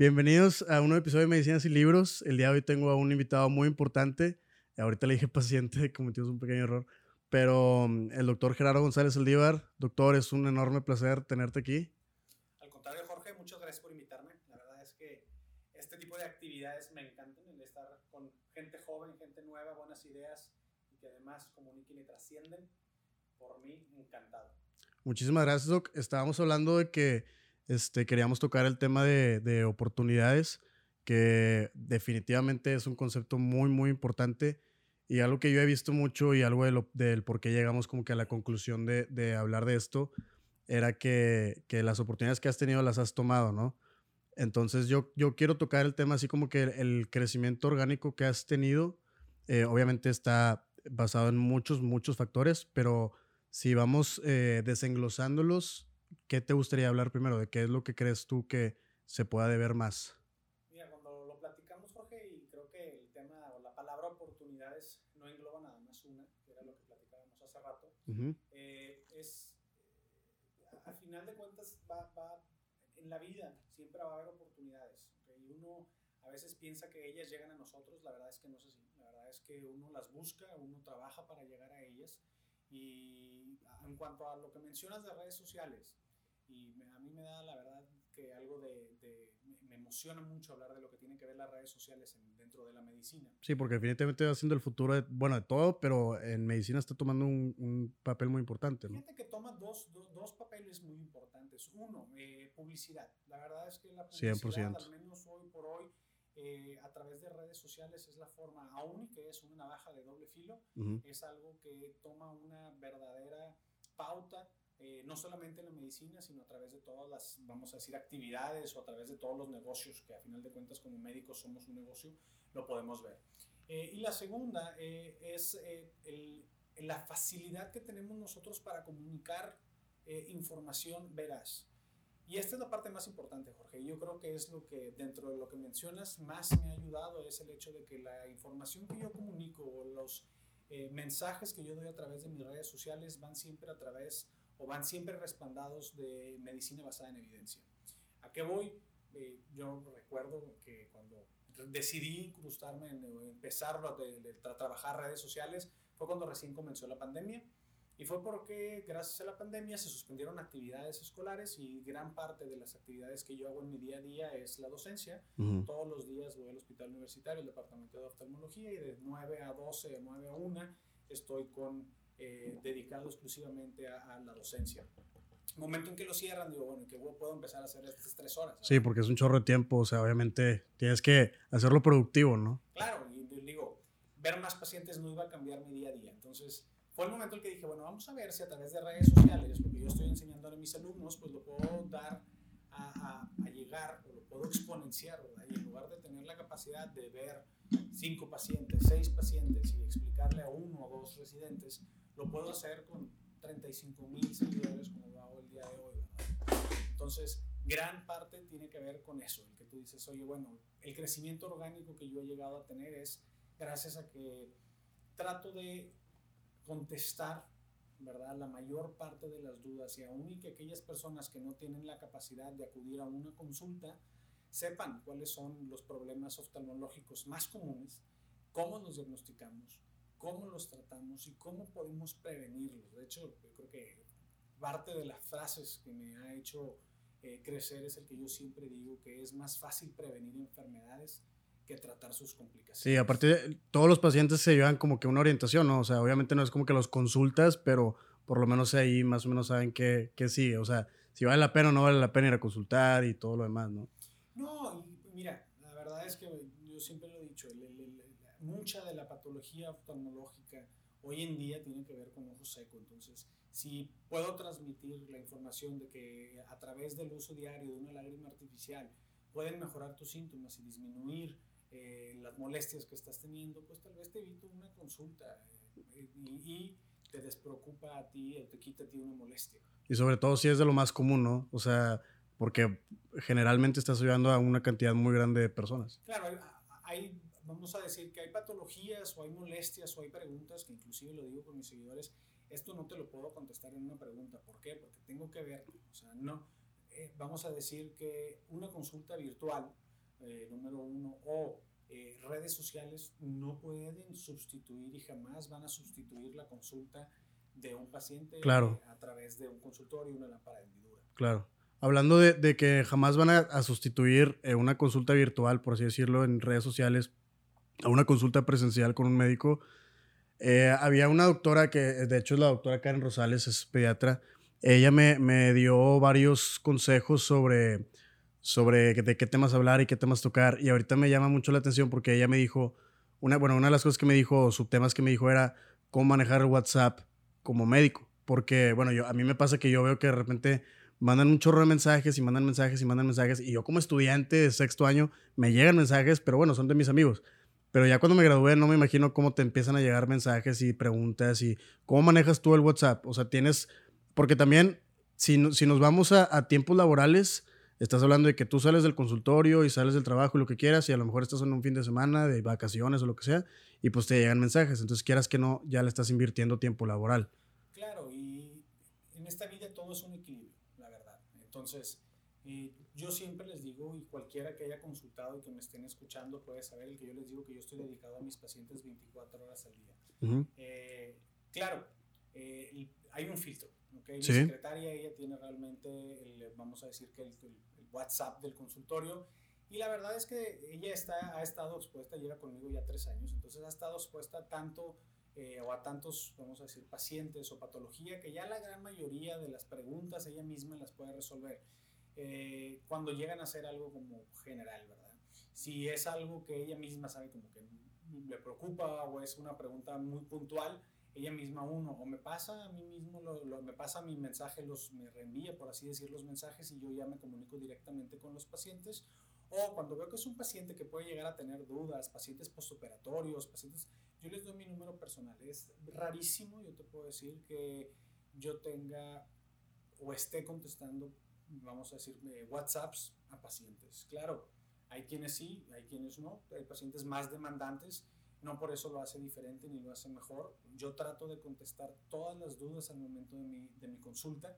Bienvenidos a un nuevo episodio de Medicinas y Libros. El día de hoy tengo a un invitado muy importante. Ahorita le dije paciente, cometimos un pequeño error. Pero mm, el doctor Gerardo González Aldívar. Doctor, es un enorme placer tenerte aquí. Al contrario, Jorge, muchas gracias por invitarme. La verdad es que este tipo de actividades me encantan, el estar con gente joven, gente nueva, buenas ideas y que además comuniquen y trascienden. Por mí, encantado. Muchísimas gracias, Doc. Estábamos hablando de que este, queríamos tocar el tema de, de oportunidades, que definitivamente es un concepto muy, muy importante y algo que yo he visto mucho y algo de del por qué llegamos como que a la conclusión de, de hablar de esto, era que, que, las oportunidades que has tenido las has tomado, ¿no? Entonces yo, yo quiero tocar el tema así como que el, el crecimiento orgánico que has tenido, eh, obviamente está basado en muchos, muchos factores, pero si vamos eh, desenglosándolos, ¿qué te gustaría hablar primero? ¿De qué es lo que crees tú que se pueda deber más? Mira, cuando lo platicamos, Jorge, y creo que el tema o la palabra oportunidades no engloba nada más una, que era lo que platicábamos hace rato, uh -huh. eh, es, eh, al final de cuentas, va, va, en la vida siempre va a haber oportunidades. ¿okay? Y uno a veces piensa que ellas llegan a nosotros, la verdad es que no es así. La verdad es que uno las busca, uno trabaja para llegar a ellas. Y en cuanto a lo que mencionas de redes sociales, y me, a mí me da la verdad que algo de, de, me emociona mucho hablar de lo que tiene que ver las redes sociales en, dentro de la medicina. Sí, porque definitivamente va siendo el futuro, de, bueno, de todo, pero en medicina está tomando un, un papel muy importante, ¿no? Fíjate que toma dos, do, dos papeles muy importantes. Uno, eh, publicidad. La verdad es que la publicidad, 100%. al menos hoy por hoy, eh, a través de redes sociales es la forma, aún que es una navaja de doble filo, uh -huh. es algo que toma una verdadera pauta eh, no solamente en la medicina, sino a través de todas las, vamos a decir, actividades o a través de todos los negocios, que a final de cuentas como médicos somos un negocio, lo podemos ver. Eh, y la segunda eh, es el, la facilidad que tenemos nosotros para comunicar información veraz. Y esta es la parte más importante, Jorge. Yo creo que es lo que, dentro de lo que mencionas, más me ha ayudado, es el hecho de que la información que yo comunico o los mensajes que yo doy a través de mis redes sociales van siempre a través o van siempre respaldados de medicina basada en evidencia. ¿A qué voy? Eh, yo recuerdo que cuando decidí incrustarme en, empezar a, de, de, a trabajar redes sociales fue cuando recién comenzó la pandemia y fue porque gracias a la pandemia se suspendieron actividades escolares y gran parte de las actividades que yo hago en mi día a día es la docencia. Uh -huh. Todos los días voy al hospital universitario, el departamento de oftalmología y de 9 a 12, de 9 a 1 estoy con eh, dedicado exclusivamente a, a, la docencia. Momento en que lo cierran, digo, bueno, que puedo empezar a hacer estas tres horas. ¿sabes? Sí, porque es un chorro de tiempo, o sea, obviamente tienes que hacerlo productivo, ¿no? Claro, y digo, ver más pacientes no iba a cambiar mi día a día. Entonces, fue el momento en que dije, bueno, vamos a ver si a través de redes sociales, lo que yo estoy enseñando a mis alumnos, pues lo puedo dar a, a, a llegar, o lo puedo exponenciar, ¿verdad? Y en lugar de tener la capacidad de ver cinco pacientes, seis pacientes y explicarle a uno o dos residentes, lo puedo hacer con 35 mil seguidores como lo hago el día de hoy. ¿verdad? Entonces, gran parte tiene que ver con eso, el que tú dices, oye, bueno, el crecimiento orgánico que yo he llegado a tener es gracias a que trato de contestar, ¿verdad? La mayor parte de las dudas y aún y que aquellas personas que no tienen la capacidad de acudir a una consulta sepan cuáles son los problemas oftalmológicos más comunes, cómo los diagnosticamos, cómo los tratamos y cómo podemos prevenirlos. De hecho, yo creo que parte de las frases que me ha hecho eh, crecer es el que yo siempre digo que es más fácil prevenir enfermedades que tratar sus complicaciones. Sí, aparte todos los pacientes se llevan como que una orientación, ¿no? O sea, obviamente no es como que los consultas, pero por lo menos ahí más o menos saben qué, qué sigue. O sea, si vale la pena o no vale la pena ir a consultar y todo lo demás, ¿no? No, mira, la verdad es que yo siempre lo he dicho, el, el, mucha de la patología oftalmológica hoy en día tiene que ver con ojo seco. Entonces, si puedo transmitir la información de que a través del uso diario de una lágrima artificial pueden mejorar tus síntomas y disminuir eh, las molestias que estás teniendo, pues tal vez te evito una consulta eh, y, y, te despreocupa a ti o te quita a ti una molestia. Y sobre todo si es de lo más común, ¿no? O sea, porque generalmente estás ayudando a una cantidad muy grande de personas. Claro, hay, hay, vamos a decir que hay patologías o hay molestias o hay preguntas que inclusive lo digo con mis seguidores, esto no te lo puedo contestar en una pregunta. ¿Por qué? Porque tengo que ver, o sea, no, eh, vamos a decir que una consulta virtual eh, número uno, o eh, redes sociales no pueden sustituir y jamás van a sustituir la consulta de un paciente claro. a través de un consultorio y una lámpara de hendidura. Claro. Hablando de, de que jamás van a, a sustituir una consulta virtual, por así decirlo, en redes sociales, a una consulta presencial con un médico, eh, había una doctora que, de hecho, es la doctora Karen Rosales, es pediatra. Ella me, me dio varios consejos sobre, sobre de qué temas hablar y qué temas tocar. Y ahorita me llama mucho la atención porque ella me dijo, una, bueno, una de las cosas que me dijo, subtemas que me dijo era cómo manejar WhatsApp como médico. Porque, bueno, yo, a mí me pasa que yo veo que de repente mandan un chorro de mensajes y mandan mensajes y mandan mensajes. Y yo como estudiante de sexto año me llegan mensajes, pero bueno, son de mis amigos. Pero ya cuando me gradué no me imagino cómo te empiezan a llegar mensajes y preguntas y cómo manejas tú el WhatsApp. O sea, tienes, porque también si, si nos vamos a, tiempos laborales, estás hablando de que tú sales del consultorio y sales del trabajo y lo que quieras y a lo mejor estás en un fin de semana de vacaciones o lo que sea y pues te llegan mensajes. Entonces quieras que no, ya le estás invirtiendo tiempo laboral. Claro, y en esta vida todo es un equilibrio, la verdad. Entonces, y yo siempre les digo, y cualquiera que haya consultado y que me estén escuchando puede saber el que yo les digo que yo estoy dedicado a mis pacientes 24 horas al día. Eh, claro, eh, hay un filtro. ¿okay? Mi secretaria, ella tiene realmente, el, vamos a decir que el, WhatsApp del consultorio. Y la verdad es que ella está, ha estado expuesta, lleva conmigo ya tres años, entonces ha estado expuesta tanto eh, o a tantos, vamos a decir, pacientes o patología que ya la gran mayoría de las preguntas ella misma las puede resolver. Eh, cuando llegan a hacer algo como general, ¿verdad? Si es algo que ella misma sabe como que le preocupa o es una pregunta muy puntual, ella misma uno, o me pasa a mí mismo, lo, me pasa mi mensaje, los, me reenvía, por así decir, los mensajes y yo ya me comunico directamente con los pacientes. O cuando veo que es un paciente que puede llegar a tener dudas, pacientes postoperatorios, pacientes, yo les doy mi número personal. Es rarísimo, yo te puedo decir, que yo tenga o esté contestando vamos a decir, WhatsApps a pacientes. Claro, hay quienes sí, hay quienes no, hay pacientes más demandantes, no por eso lo hace diferente ni lo hace mejor. Yo trato de contestar todas las dudas al momento de mi, de mi consulta.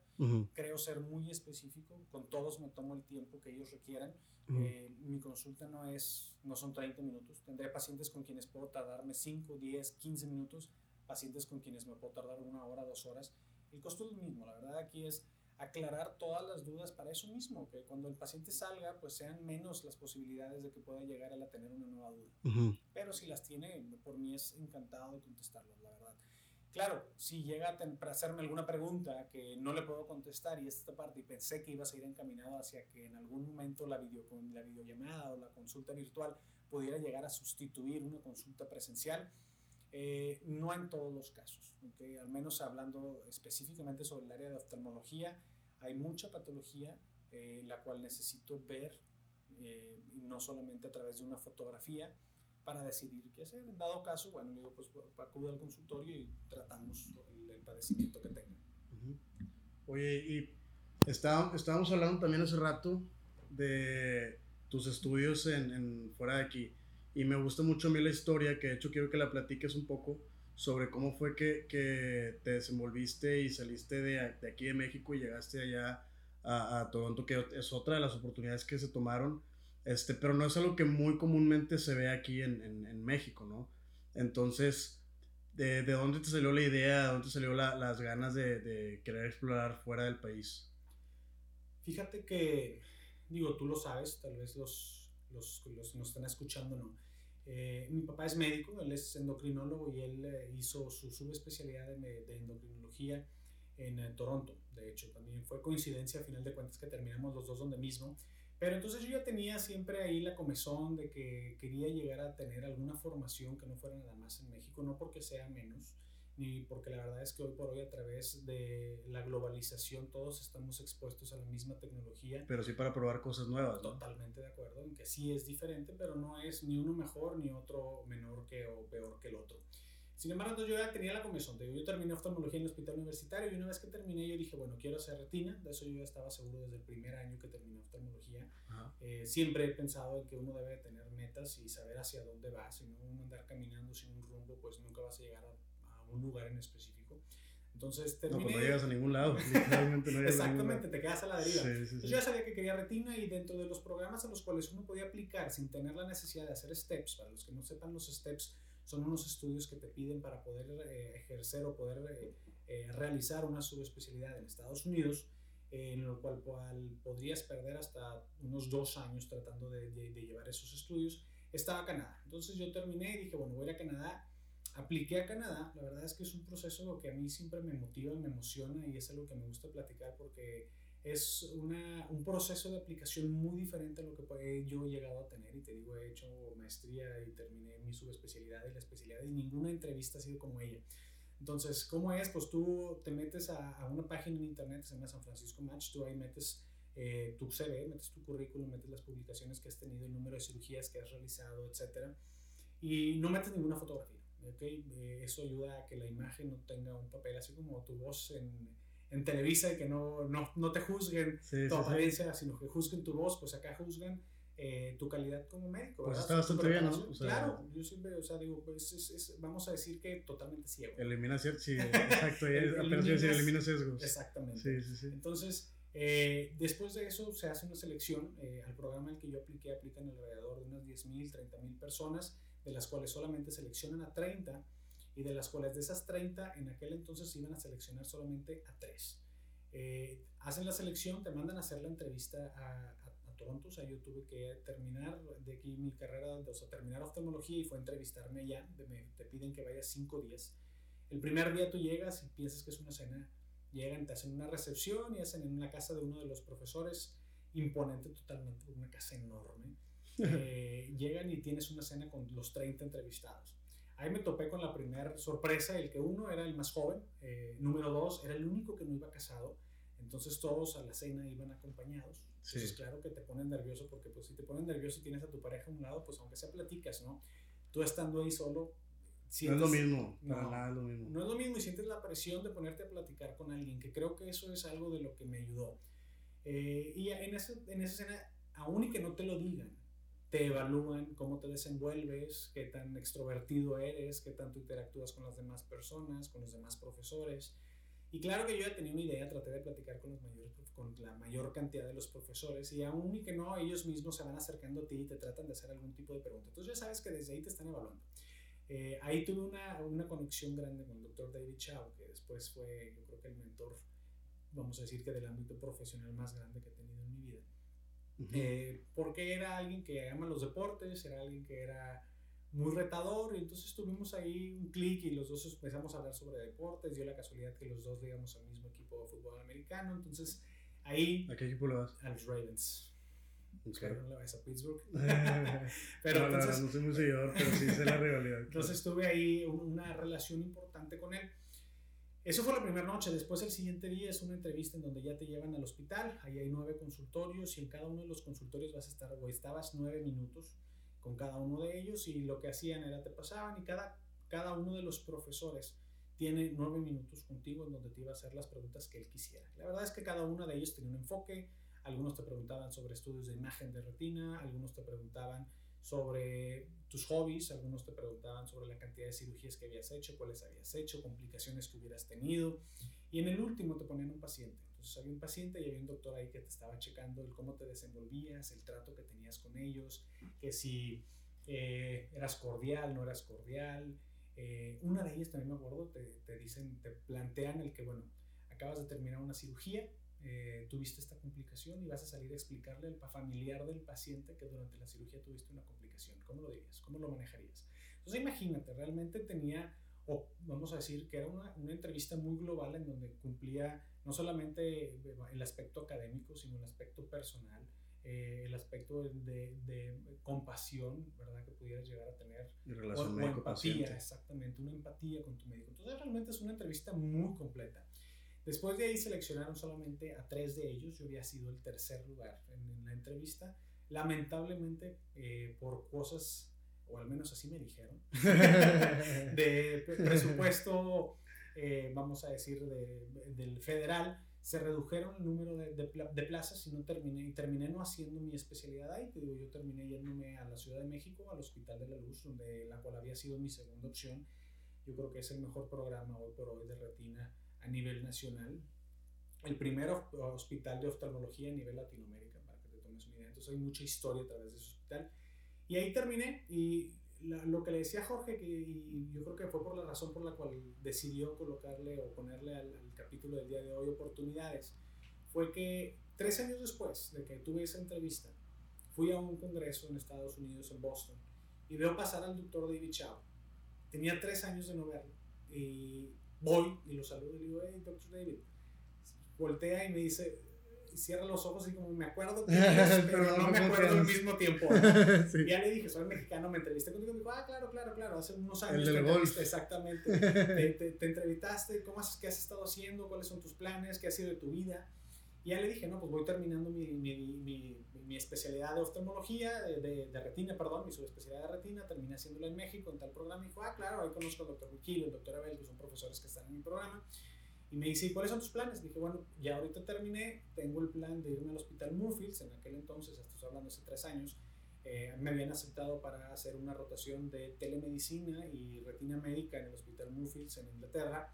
Creo ser muy específico, con todos me tomo el tiempo que ellos requieran. Eh, mi consulta no, es, no son 30 minutos. Tendré pacientes con quienes puedo tardarme 5, 10, 15 minutos, pacientes con quienes me puedo tardar una hora, dos horas. El costo es el mismo, la verdad aquí es aclarar todas las dudas para eso mismo, que cuando el paciente salga, pues sean menos las posibilidades de que pueda llegar a tener una nueva duda. Pero si las tiene, por mí es encantado de contestarlas, la verdad. Claro, si llega a hacerme alguna pregunta que no le puedo contestar y esta parte y pensé que ibas a ir encaminado hacia que en algún momento la, video, la videollamada o la consulta virtual pudiera llegar a sustituir una consulta presencial, eh, no en todos los casos, ¿okay? al menos hablando específicamente sobre el área de oftalmología, hay mucha patología eh, la cual necesito ver, eh, no solamente a través de una fotografía, para decidir qué hacer. En dado caso, bueno, digo, pues acudo al consultorio y tratamos el, padecimiento que tenga. Oye, y estábamos hablando también hace rato de tus estudios en, en, fuera de aquí. Y me gusta mucho a mí la historia, que de hecho quiero que la platiques un poco sobre cómo fue que, que te desenvolviste y saliste de, de, aquí de México y llegaste allá a, Toronto, que es otra de las oportunidades que se tomaron, este, pero no es algo que muy comúnmente se ve aquí en, en, México, ¿no? Entonces, ¿de, ¿de, dónde te salió la idea, de dónde te salió la, las ganas de, de, querer explorar fuera del país? Fíjate que, digo, tú lo sabes, tal vez los, los, los nos están escuchando, ¿no? Eh, mi papá es médico, él es endocrinólogo y él eh, hizo su subespecialidad de, de endocrinología en eh, Toronto. De hecho, también fue coincidencia a final de cuentas que terminamos los dos donde mismo. Pero entonces yo ya tenía siempre ahí la comezón de que quería llegar a tener alguna formación que no fuera nada más en México, no porque sea menos, ni porque la verdad es que hoy por hoy a través de la globalización todos estamos expuestos a la misma tecnología. Pero sí para probar cosas nuevas. Totalmente de acuerdo, en que sí es diferente, pero no es ni uno mejor ni otro menor que o peor que el otro. Sin embargo, yo ya tenía la comisión. Yo terminé oftalmología en el hospital universitario y una vez que terminé yo dije, bueno, quiero hacer retina. De eso yo ya estaba seguro desde el primer año que terminé oftalmología. Eh, siempre he pensado en que uno debe tener metas y saber hacia dónde va. Si no uno andar caminando sin un rumbo, pues nunca vas a llegar a un lugar en específico. Entonces terminé. No, pues no llegas a ningún lado. Literalmente no llegas Exactamente, te quedas a la deriva. Entonces yo ya sabía que quería retina y dentro de los programas a los cuales uno podía aplicar sin tener la necesidad de hacer steps, para los que no sepan, los steps son unos estudios que te piden para poder eh, ejercer o poder eh, eh, realizar una subespecialidad en Estados Unidos, en lo cual, podrías perder hasta unos dos años tratando de, de, de llevar esos estudios. Estaba Canadá. Entonces yo terminé y dije, bueno, voy a ir a Canadá apliqué a Canadá. La verdad es que es un proceso que a mí siempre me motiva, me emociona y es algo que me gusta platicar porque es una, un proceso de aplicación muy diferente a lo que yo he llegado a tener. Y te digo, he hecho maestría y terminé mi subespecialidad y la especialidad y ninguna entrevista ha sido como ella. Entonces, ¿cómo es? Pues tú te metes a, a una página en internet, se llama San Francisco Match, tú ahí metes eh, tu CV, metes tu currículum, metes las publicaciones que has tenido, el número de cirugías que has realizado, etc. Y no metes ninguna fotografía. ¿Okay? Eh, eso ayuda a que la imagen no tenga un papel así como tu voz en, en Televisa y que no, no, no te juzguen tu apariencia, sino que juzguen tu voz, pues acá juzgan eh, tu calidad como médico. Pues está bastante bien, ¿no? claro, yo siempre, o sea, digo, pues es, es, vamos a decir que totalmente ciego. Elimina cierto, sí, exacto, apenas decir, elimina sesgos. Exactamente. Sí, sí, sí. Entonces, eh, después de eso se hace una selección, eh, al programa al que yo apliqué aplican alrededor de unas 10.000, 30.000 personas, de las cuales solamente seleccionan a 30 y de las cuales de esas 30 en aquel entonces iban a seleccionar solamente a 3. Eh, hacen la selección, te mandan a hacer la entrevista a, a, Toronto, o sea, yo tuve que terminar de aquí mi carrera, o sea, terminar oftalmología y fue a entrevistarme allá, te piden que vayas 5 días. El primer día tú llegas y piensas que es una cena, llegan, te hacen una recepción y hacen en una casa de uno de los profesores, imponente totalmente, una casa enorme eh, llegan y tienes una cena con los 30 entrevistados. Ahí me topé con la primera sorpresa, el que uno era el más joven, eh, número dos era el único que no iba casado, entonces todos a la cena iban acompañados. Entonces claro que te ponen nervioso porque pues si te ponen nervioso y tienes a tu pareja a un lado, pues aunque sea platicas, ¿no? Tú estando ahí solo... Sientes, no es lo mismo, no, nada es lo mismo. No es lo mismo y sientes la presión de ponerte a platicar con alguien, que creo que eso es algo de lo que me ayudó. Eh, y en esa, en esa escena, aún y que no te lo digan, te evalúan cómo te desenvuelves, qué tan extrovertido eres, qué tanto interactúas con las demás personas, con los demás profesores. Y claro que yo ya tenía una idea, traté de platicar con, los mayores, con la mayor cantidad de los profesores y aún y que no, ellos mismos se van acercando a ti y te tratan de hacer algún tipo de pregunta. Entonces ya sabes que desde ahí te están evaluando. Eh, ahí tuve una, una, conexión grande con el doctor David Chao, que después fue, yo creo que el mentor, vamos a decir que del ámbito profesional más grande que he tenido. Eh, porque era alguien que ama los deportes, era alguien que era muy retador y entonces tuvimos ahí un clic y los dos empezamos a hablar sobre deportes, dio la casualidad que los dos digamos al mismo equipo de fútbol americano, entonces ahí... ¿A qué equipo le vas? A los Ravens. Okay. No le vas a Pittsburgh. pero no, entonces, no soy muy seguidor, pero sí sé la rivalidad. Entonces tuve ahí una relación importante con él. Eso fue la primera noche. Después, el siguiente día es una entrevista en donde ya te llevan al hospital. Ahí hay nueve consultorios y en cada uno de los consultorios vas a estar o estabas nueve minutos con cada uno de ellos y lo que hacían era te pasaban y cada, cada uno de los profesores tiene nueve minutos contigo en donde te iba a hacer las preguntas que él quisiera. La verdad es que cada uno de ellos tenía un enfoque. Algunos te preguntaban sobre estudios de imagen de retina, algunos te preguntaban sobre tus hobbies, algunos te preguntaban sobre la cantidad de cirugías que habías hecho, cuáles habías hecho, complicaciones que hubieras tenido. Y en el último te ponían un paciente. Entonces había un paciente y había un doctor ahí que te estaba checando el cómo te desenvolvías, el trato que tenías con ellos, que si eh, eras cordial, no eras cordial. Eh, una de ellas también me acuerdo, te, te, dicen, te plantean el que, bueno, acabas de terminar una cirugía, eh, tuviste esta complicación y vas a salir a explicarle al familiar del paciente que durante la cirugía tuviste una complicación. ¿Cómo lo dirías? ¿Cómo lo manejarías? Entonces imagínate, realmente tenía, o vamos a decir que era una, una entrevista muy global en donde cumplía no solamente el aspecto académico, sino el aspecto personal, eh, el aspecto de, de, compasión, ¿verdad? Que pudieras llegar a tener. Y relación o, o empatía, exactamente, una empatía con tu médico. Entonces realmente es una entrevista muy completa. Después de ahí seleccionaron solamente a tres de ellos. Yo había sido el tercer lugar en, la entrevista. Lamentablemente, eh, por cosas, o al menos así me dijeron, de presupuesto, eh, vamos a decir, de, del federal, se redujeron el número de, de, plazas y no terminé, y terminé no haciendo mi especialidad ahí. Te digo, yo terminé yéndome a la Ciudad de México, al Hospital de la Luz, donde, la cual había sido mi segunda opción. Yo creo que es el mejor programa hoy por hoy de retina a nivel nacional, el primer hospital de oftalmología a nivel Latinoamérica, para que te tomes una idea. Entonces hay mucha historia a través de ese hospital. Y ahí terminé y lo que le decía Jorge, que, y yo creo que fue por la razón por la cual decidió colocarle o ponerle al, al capítulo del día de hoy oportunidades, fue que tres años después de que tuve esa entrevista, fui a un congreso en Estados Unidos, en Boston, y veo pasar al doctor David Chao. Tenía tres años de no verlo. Y voy y lo saludo y le digo, hey, doctor David. Voltea y me dice, cierra los ojos y como me acuerdo que pero, no, me acuerdo al mismo tiempo. Ya le dije, soy mexicano, me entrevisté contigo. Me dijo, ah, claro, claro, claro, hace unos años te entrevisté, exactamente. te, te, entrevistaste, ¿cómo has, qué has estado haciendo? ¿Cuáles son tus planes? ¿Qué ha sido de tu vida? Y ya le dije, no, pues voy terminando mi, mi, mi, mi especialidad de oftalmología, de, de, retina, perdón, mi subespecialidad de retina, terminé haciéndola en México en tal programa. Y dijo, ah, claro, ahí conozco al doctor Wikil, el doctor Abel, que son profesores que están en mi programa. Y me dice, ¿cuáles son tus planes? Dije, bueno, ya ahorita terminé, tengo el plan de irme al hospital Murfields, en aquel entonces, estoy hablando hace tres años, eh, me habían aceptado para hacer una rotación de telemedicina y retina médica en el hospital Murfields en Inglaterra.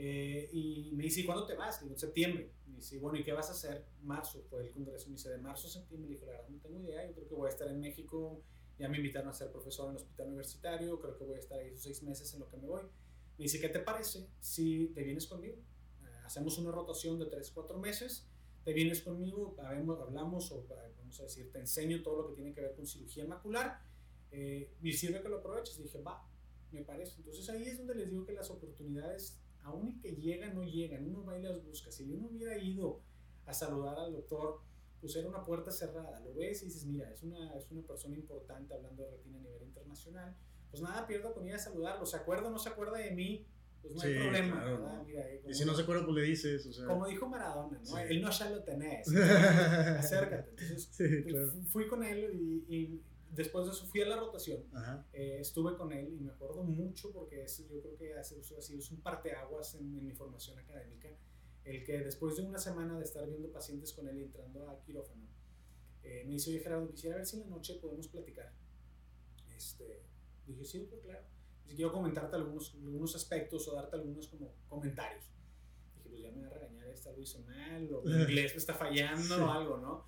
Eh, y me dice, ¿cuándo te vas? Digo, en septiembre. Me dice, bueno, ¿y qué vas a hacer? Marzo, fue el congreso. Me dice, de marzo a septiembre. Le dije, la verdad, no tengo idea. Yo creo que voy a estar en México. Ya me invitaron a ser profesor en el hospital universitario. Creo que voy a estar ahí esos seis meses en lo que me voy. Me dice, ¿qué te parece si te vienes conmigo? Eh, hacemos una rotación de tres, cuatro meses. Te vienes conmigo, hablamos, o vamos a decir, te enseño todo lo que tiene que ver con cirugía macular. Eh, y sirve que lo aproveches. Y dije, va, me parece. Entonces ahí es donde les digo que las oportunidades aún y que llegan, no llegan, uno va y las busca. Si uno hubiera ido a saludar al doctor, pues era una puerta cerrada, lo ves y dices, mira, es una, es una persona importante hablando de retina a nivel internacional, pues nada pierdo con ir a saludarlo, se acuerda o no se acuerda de mí, pues no hay problema, ¿verdad? Mira, eh, y si no se acuerda, pues le dices, o sea. Como dijo Maradona, ¿no? Él no ya lo tenés, acércate. Entonces, pues, fui con él y después de eso fui a la rotación, eh, estuve con él y me acuerdo mucho porque es, yo creo que ha sido, es un parteaguas en, en mi formación académica, el que después de una semana de estar viendo pacientes con él y entrando a quirófano, eh, me dice, oye Gerardo, quisiera ver si en la noche podemos platicar. Este, dije, sí, pues claro. Si quiero comentarte algunos, algunos aspectos o darte algunos como comentarios. Dije, pues ya me va a regañar, esta lo hizo mal, o mi inglés me está fallando o algo, ¿no?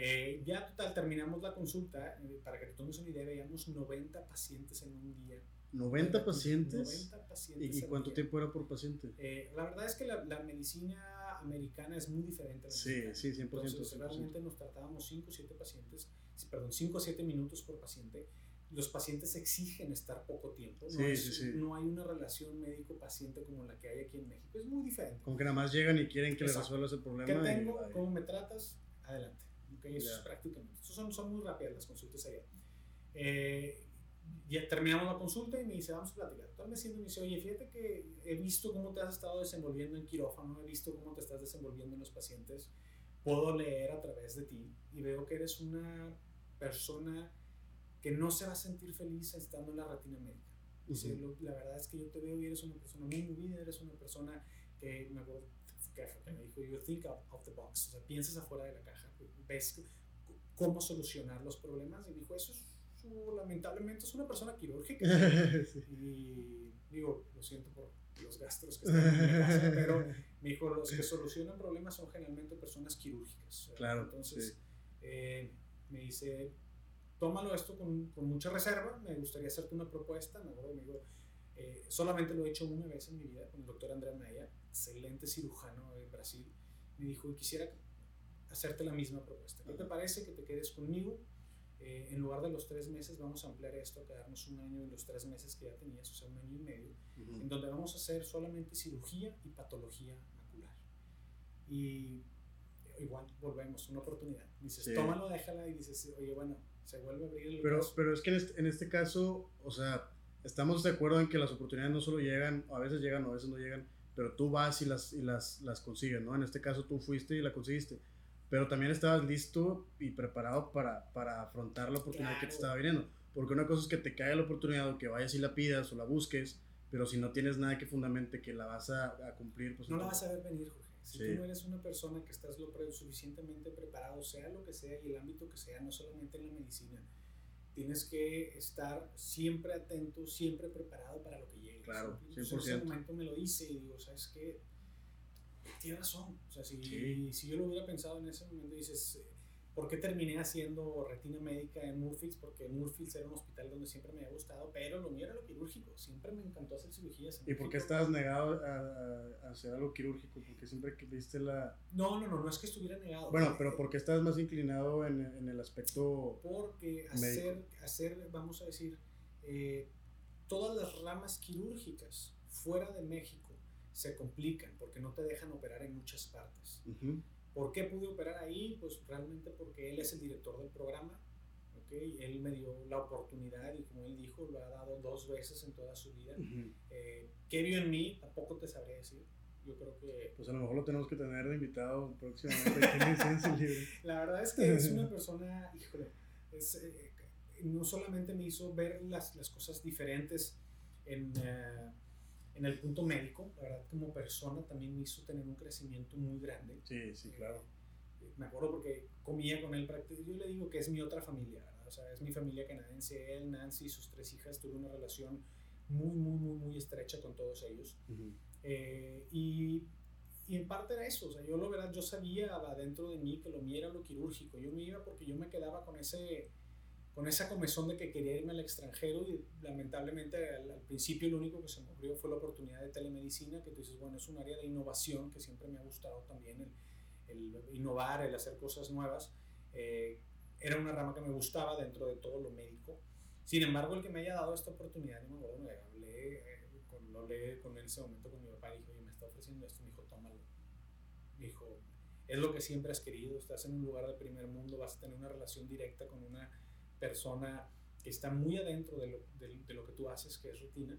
Eh, ya total, terminamos la consulta, eh, para que te tomes una idea, veíamos 90 pacientes en un día. 90 pacientes. 90 pacientes. ¿Y, cuánto tiempo era por paciente? Eh, la verdad es que la, la, medicina americana es muy diferente. A la sí, sí, 100%. Entonces, realmente nos tratábamos 5 o 7 pacientes, perdón, 5 o 7 minutos por paciente. Los pacientes exigen estar poco tiempo. No, sí, sí, sí. no hay una relación médico-paciente como la que hay aquí en México. Es muy diferente. Como que nada más llegan y quieren que les resuelvas el problema. ¿Qué tengo? ¿Cómo me tratas? Adelante. Okay, eso es prácticamente. Son, son muy rápidas las consultas allá. Eh, ya terminamos la consulta y me dice, vamos a platicar. Entonces me siento y me dice, oye, fíjate que he visto cómo te has estado desenvolviendo en quirófano, he visto cómo te estás desenvolviendo en los pacientes, puedo leer a través de ti y veo que eres una persona que no se va a sentir feliz estando en la retina médica. Dice, la verdad es que yo te veo y eres una persona muy movida, eres una persona que me acuerdo que me dijo, you think out of the box, o sea, piensas afuera de la caja ves cómo solucionar los problemas. Y dijo, eso es lamentablemente es una persona quirúrgica. Y digo, lo siento por los gastos que están en mi casa, pero me dijo, los que solucionan problemas son generalmente personas quirúrgicas. Claro. Entonces, eh, me dice, tómalo esto con, con, mucha reserva, me gustaría hacerte una propuesta. Me acuerdo, me dijo, eh, solamente lo he hecho una vez en mi vida con el doctor Andrea Naya, excelente cirujano de Brasil. Me dijo, quisiera hacerte la misma propuesta. ¿Qué te parece que te quedes conmigo? Eh, en lugar de los tres meses, vamos a ampliar esto a quedarnos un año en los tres meses que ya tenías, o sea, un año y medio, en donde vamos a hacer solamente cirugía y patología macular. Y igual, volvemos, una oportunidad. Dices, tómalo, déjala y dices, oye, bueno, se vuelve a abrir el pero, pero es que en este, en este caso, o sea, estamos de acuerdo en que las oportunidades no solo llegan, a veces llegan o a veces no llegan, pero tú vas y las, y las, las consigues, ¿no? En este caso tú fuiste y la conseguiste pero también estabas listo y preparado para, para afrontar la oportunidad que te estaba viniendo. Porque una cosa es que te caiga la oportunidad o que vayas y la pidas o la busques, pero si no tienes nada que fundamente que la vas a, a cumplir, pues... No la vas a ver venir, Jorge. Si tú no eres una persona que estás lo suficientemente preparado, sea lo que sea y el ámbito que sea, no solamente en la medicina, tienes que estar siempre atento, siempre preparado para lo que llegue. Claro, 100%. En ese momento me lo hice y digo, ¿sabes qué? tienes razón. O sea, si, si yo lo hubiera pensado en ese momento, dices, ¿Por qué terminé haciendo retina médica en Murfields? Porque Murfields era un hospital donde siempre me había gustado, pero lo mío era lo quirúrgico. Siempre me encantó hacer cirugías. ¿Y por qué estabas negado a, hacer algo quirúrgico? Porque siempre viste la... No, no, no, no es que estuviera negado. Bueno, pero ¿por qué estabas más inclinado en, en el aspecto Porque hacer, hacer vamos a decir, eh, todas las ramas quirúrgicas fuera de México se complican porque no te dejan operar en muchas partes. ¿Por qué pude operar ahí? Pues realmente porque él es el director del programa. ¿okay? Él me dio la oportunidad y como él dijo, lo ha dado dos veces en toda su vida. Eh, ¿Qué vio en mí? Tampoco te sabría decir. Yo creo que... Pues a lo mejor lo tenemos que tener de invitado próximamente. la verdad es que es una persona, híjole, es, eh, no solamente me hizo ver las, las cosas diferentes en... Uh, en el punto médico, la verdad, como persona también me hizo tener un crecimiento muy grande. Sí, sí, claro. Eh, me acuerdo porque comía con él, yo le digo que es mi otra familia, ¿verdad? O sea, es mi familia canadiense, él, Nancy y sus tres hijas, tuve una relación muy, muy, muy, muy estrecha con todos ellos. Eh, y, y, en parte era eso, o sea, yo lo verdad, yo sabía adentro de mí que lo mío era lo quirúrgico, yo me iba porque yo me quedaba con ese con esa comezón de que quería irme al extranjero y lamentablemente al, principio lo único que se me abrió fue la oportunidad de telemedicina, que tú dices, bueno, es un área de innovación que siempre me ha gustado también, el, el innovar, el hacer cosas nuevas. Eh, era una rama que me gustaba dentro de todo lo médico. Sin embargo, el que me haya dado esta oportunidad, no me acuerdo, me hablé, eh, con, lo hablé con él ese momento con mi papá, dijo, oye, me está ofreciendo esto, me dijo, tómalo. Dijo, es lo que siempre has querido, estás en un lugar de primer mundo, vas a tener una relación directa con una persona que está muy adentro de lo, de, lo que tú haces, que es rutina,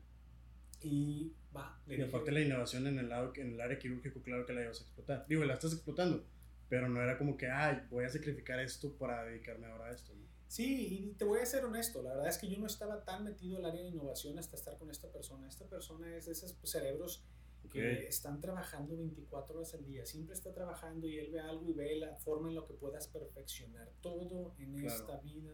y va. y aparte la innovación en el, lado, en el área quirúrgico, claro que la ibas a explotar. Digo, la estás explotando, pero no era como que, ay, voy a sacrificar esto para dedicarme ahora a esto. Sí, y te voy a ser honesto, la verdad es que yo no estaba tan metido en el área de innovación hasta estar con esta persona. Esta persona es de esos cerebros que están trabajando 24 horas al día, siempre está trabajando y él ve algo y ve la forma en la que puedas perfeccionar. Todo en esta vida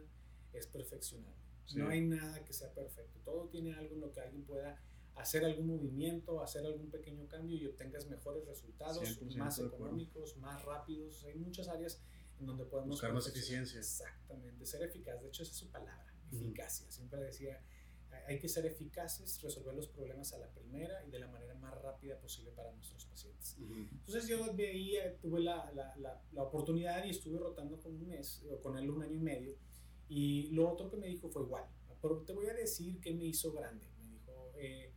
es perfeccionable. No hay nada que sea perfecto. Todo tiene algo en lo que alguien pueda hacer algún movimiento, hacer algún pequeño cambio y obtengas mejores resultados, más económicos, más rápidos. Hay muchas áreas en donde podemos... Buscar más eficiencia. Exactamente, ser eficaz. De hecho, esa es su palabra, eficacia. Siempre decía, hay que ser eficaces, resolver los problemas a la primera y de la manera más rápida posible para nuestros pacientes. Entonces yo de ahí eh, tuve la, la, la, oportunidad y estuve rotando con un mes, con él un año y medio y lo otro que me dijo fue igual, pero te voy a decir qué me hizo grande. Me dijo, eh,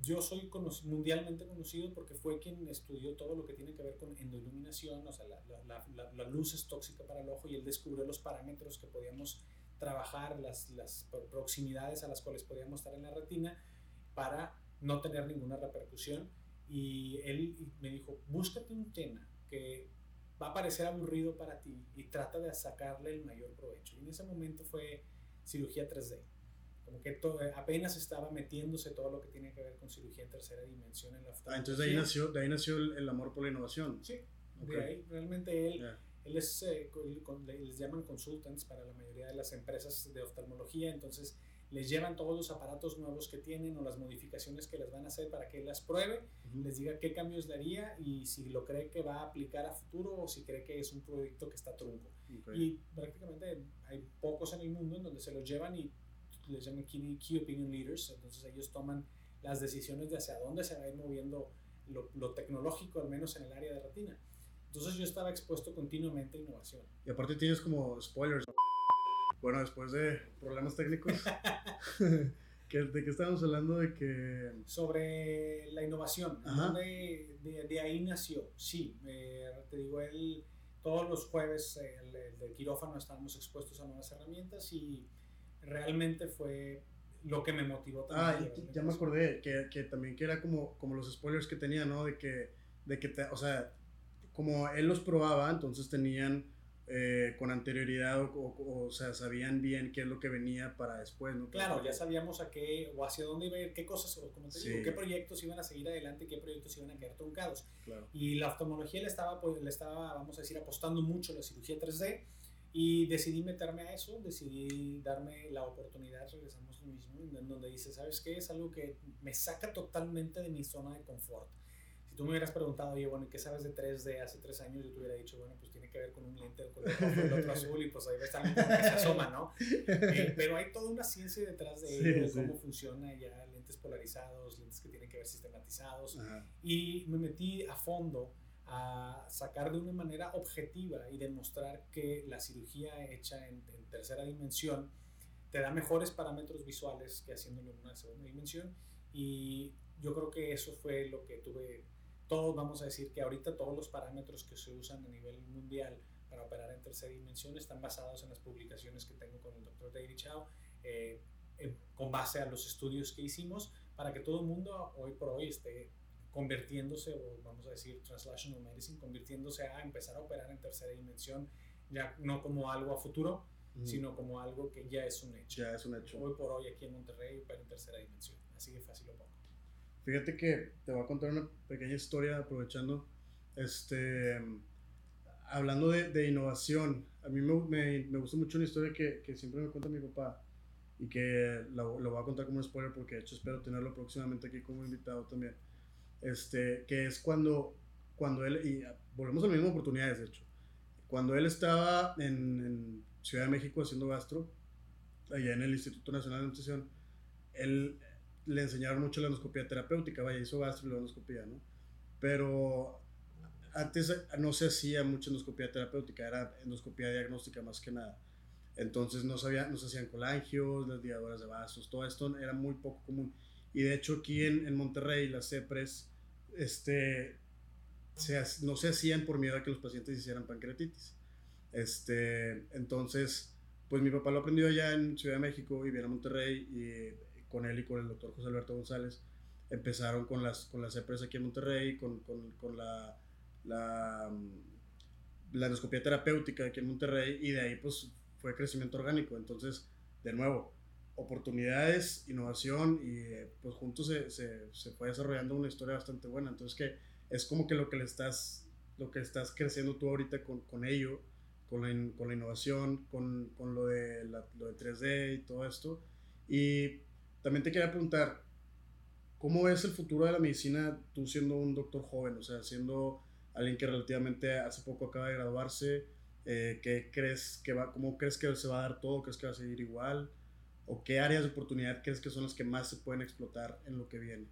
yo soy mundialmente conocido porque fue quien estudió todo lo que tiene que ver con endoiluminación, o sea, la, la, la, luz es tóxica para el ojo y él descubrió los parámetros que podíamos trabajar, las, las proximidades a las cuales podíamos estar en la retina para no tener ninguna repercusión. Y él me dijo, búscate un tema que va a parecer aburrido para ti y trata de sacarle el mayor provecho. Y en ese momento fue cirugía 3D. Como que apenas estaba metiéndose todo lo que tiene que ver con cirugía en tercera dimensión en la Ah, entonces de ahí nació, de ahí nació el, amor por la innovación. Sí, de ahí realmente él, él es, eh, les llaman consultants para la mayoría de las empresas de oftalmología, entonces les llevan todos los aparatos nuevos que tienen o las modificaciones que les van a hacer para que él las pruebe, les diga qué cambios le haría y si lo cree que va a aplicar a futuro o si cree que es un proyecto que está trunco. Y prácticamente hay pocos en el mundo en donde se los llevan y les llaman key, key opinion leaders, entonces ellos toman las decisiones de hacia dónde se va a ir moviendo lo, lo, tecnológico, al menos en el área de retina. Entonces yo estaba expuesto continuamente a innovación. Y aparte tienes como spoilers. Bueno, después de problemas técnicos, ¿de qué estábamos hablando? De que... Sobre la innovación, de, de, ahí nació, sí, eh, te digo, él, todos los jueves el, del quirófano estábamos expuestos a nuevas herramientas y realmente fue lo que me motivó también. Ah, ya, me acordé, que, que, también que era como, como los spoilers que tenía, ¿no? De que, de que o sea, como él los probaba, entonces tenían eh, con anterioridad o, o, sea, sabían bien qué es lo que venía para después, ¿no? Claro, ya sabíamos a qué o hacia dónde iba a ir, qué cosas, o como te digo, qué proyectos iban a seguir adelante y qué proyectos iban a quedar truncados. Claro. Y la oftalmología le estaba, pues, le estaba, vamos a decir, apostando mucho a la cirugía 3D y decidí meterme a eso, decidí darme la oportunidad, regresamos lo mismo, en donde dice, ¿sabes qué? Es algo que me saca totalmente de mi zona de confort tú me hubieras preguntado, oye, bueno, ¿qué sabes de 3D hace tres años? Yo te hubiera dicho, bueno, pues tiene que ver con un lente de color rojo y el otro azul y pues ahí ves también que se asoma, ¿no? Eh, pero hay toda una ciencia detrás de ello, cómo funciona ya lentes polarizados, lentes que tienen que ver sistematizados. Y me metí a fondo a sacar de una manera objetiva y demostrar que la cirugía hecha en, en tercera dimensión te da mejores parámetros visuales que haciéndolo en una segunda dimensión. Y yo creo que eso fue lo que tuve todos vamos a decir que ahorita todos los parámetros que se usan a nivel mundial para operar en tercera dimensión están basados en las publicaciones que tengo con el doctor David Chow, eh, con base a los estudios que hicimos, para que todo el mundo hoy por hoy esté convirtiéndose, o vamos a decir, translational medicine, convirtiéndose a empezar a operar en tercera dimensión, ya no como algo a futuro, sino como algo que ya es un hecho. Ya es un hecho. Hoy por hoy aquí en Monterrey opera en tercera dimensión, así de fácil lo pongo. Fíjate que te voy a contar una pequeña historia aprovechando, este, hablando de, de innovación. A mí me, me, me, gusta mucho una historia que, que, siempre me cuenta mi papá y que lo, lo voy a contar como un spoiler porque de hecho espero tenerlo próximamente aquí como invitado también. Este, que es cuando, cuando él, y volvemos a las mismas oportunidades de hecho, cuando él estaba en, en Ciudad de México haciendo gastro, allá en el Instituto Nacional de Nutrición, él le enseñaron mucho la endoscopía terapéutica, vaya, hizo gastro y la endoscopía, ¿no? Pero antes no se hacía mucha endoscopía terapéutica, era endoscopía diagnóstica más que nada. Entonces no, sabía, no se hacían colangios, las diadoras de vasos, todo esto era muy poco común. Y de hecho aquí en, en Monterrey las CEPRES este, se, no se hacían por miedo a que los pacientes hicieran pancreatitis. Este, entonces, pues mi papá lo aprendió allá en Ciudad de México y viene a Monterrey y con él y con el doctor José Alberto González, empezaron con las, con las empresas aquí en Monterrey, con, con, con la, la, la, terapéutica aquí en Monterrey, y de ahí pues fue crecimiento orgánico. Entonces, de nuevo, oportunidades, innovación, y pues juntos se, se, se fue desarrollando una historia bastante buena. Entonces, que es como que lo que le estás, lo que estás creciendo tú ahorita con, con ello, con la, con la innovación, con, con lo, de la, lo de 3D y todo esto. Y también te quería preguntar, ¿cómo es el futuro de la medicina tú siendo un doctor joven? O sea, siendo alguien que relativamente hace poco acaba de graduarse, eh, ¿qué crees que va, ¿cómo crees que se va a dar todo? ¿Crees que va a seguir igual? ¿O qué áreas de oportunidad crees que son las que más se pueden explotar en lo que viene?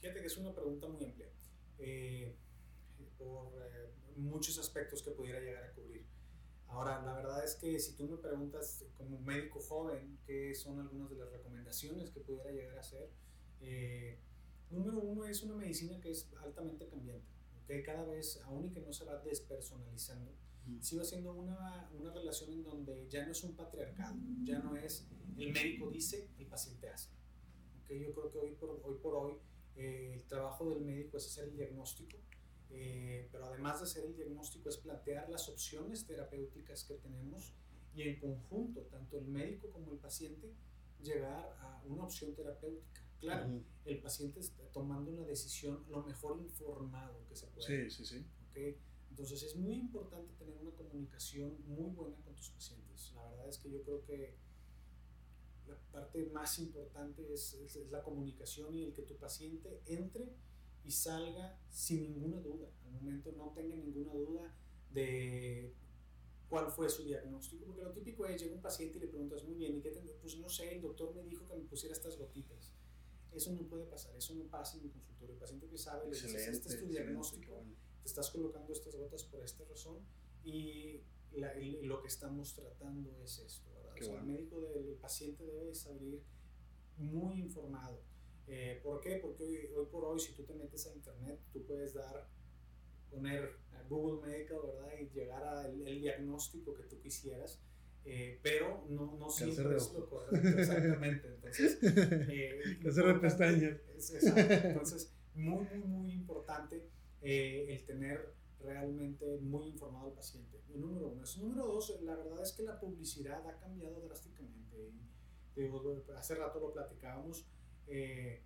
Fíjate que es una pregunta muy amplia, eh, por eh, muchos aspectos que pudiera llegar a cubrir. Ahora, la verdad es que si tú me preguntas como médico joven qué son algunas de las recomendaciones que pudiera llegar a hacer, eh, número uno es una medicina que es altamente cambiante, que cada vez, aún y que no se va despersonalizando, sigue siendo una, una, relación en donde ya no es un patriarcado, ya no es el médico dice, el paciente hace. ¿Okay? Yo creo que hoy por hoy, por hoy eh, el trabajo del médico es hacer el diagnóstico, eh, pero además de hacer el diagnóstico es plantear las opciones terapéuticas que tenemos y en conjunto, tanto el médico como el paciente, llegar a una opción terapéutica. Claro, el paciente está tomando una decisión lo mejor informado que se puede. Sí, sí, sí. ¿okay? Entonces es muy importante tener una comunicación muy buena con tus pacientes. La verdad es que yo creo que la parte más importante es, es la comunicación y el que tu paciente entre y salga sin ninguna duda. Al momento no tenga ninguna duda de cuál fue su diagnóstico, porque lo típico es, llega un paciente y le preguntas, muy bien, ¿y qué te, Pues no sé, el doctor me dijo que me pusiera estas gotitas. Eso no puede pasar, eso no pasa en mi consultorio. El paciente que sabe, le dices, este es tu diagnóstico, te estás colocando estas gotas por esta razón y, lo que estamos tratando es esto, ¿verdad? el médico del paciente debe salir muy informado eh, ¿Por qué? Porque hoy, hoy, por hoy, si tú te metes a internet, tú puedes dar, poner Google Medical, ¿verdad? Y llegar al el diagnóstico que tú quisieras. Eh, pero no, no siempre es lo correcto, exactamente. Entonces, eh, de pestañas. Entonces, muy, muy, muy importante eh, el tener realmente muy informado al paciente. Número uno. Es, número dos, la verdad es que la publicidad ha cambiado drásticamente. Y, digo, hace rato lo platicábamos eh,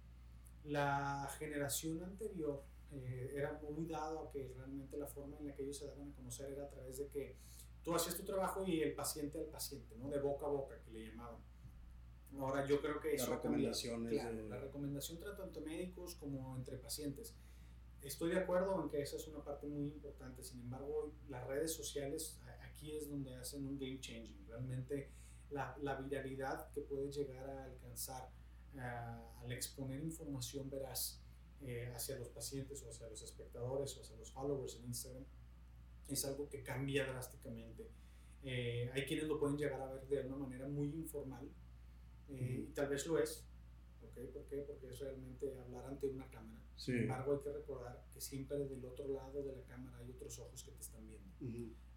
la generación anterior eh, era muy dado a que realmente la forma en la que ellos se daban a conocer era a través de que tú hacías tu trabajo y el paciente al paciente, ¿no? De boca a boca, que le llamaban. Ahora yo creo que eso recomendaciones claro, La recomendación tanto entre médicos como entre pacientes. estoy de acuerdo en que esa es una parte muy importante, sin embargo, las redes sociales aquí es donde hacen un game changing. Realmente la, la viralidad que puedes llegar a alcanzar al exponer información veraz eh, hacia los pacientes o hacia los espectadores o hacia los followers en Instagram es algo que cambia drásticamente. Eh, hay quienes lo pueden llegar a ver de una manera muy informal eh, y tal vez lo es. ¿okay? ¿Por qué? Porque es realmente hablar ante una cámara. Sin embargo, hay que recordar que siempre del otro lado de la cámara hay otros ojos que te están viendo.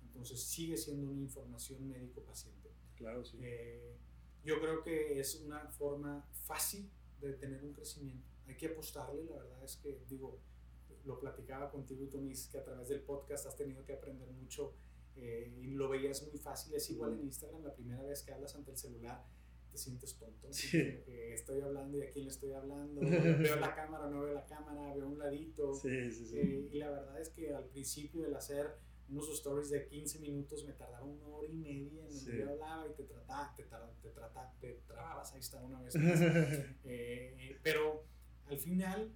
Entonces sigue siendo una información médico-paciente. Claro, sí. Eh, yo creo que es una forma fácil de tener un crecimiento. Hay que apostarle, la verdad es que, digo, lo platicaba contigo y tú me dices que a través del podcast has tenido que aprender mucho eh, y lo veías muy fácil. Es igual en Instagram, la primera vez que hablas ante el celular te sientes tonto. Que estoy hablando y a quién le estoy hablando. veo la cámara, no veo la cámara, veo un ladito. Sí, sí, sí. Eh, y la verdad es que al principio del hacer unos stories de 15 minutos me tardaba una hora y media en donde yo hablaba y te trataba, te, trataba, te, trababas, ahí está una vez más. Eh, pero al final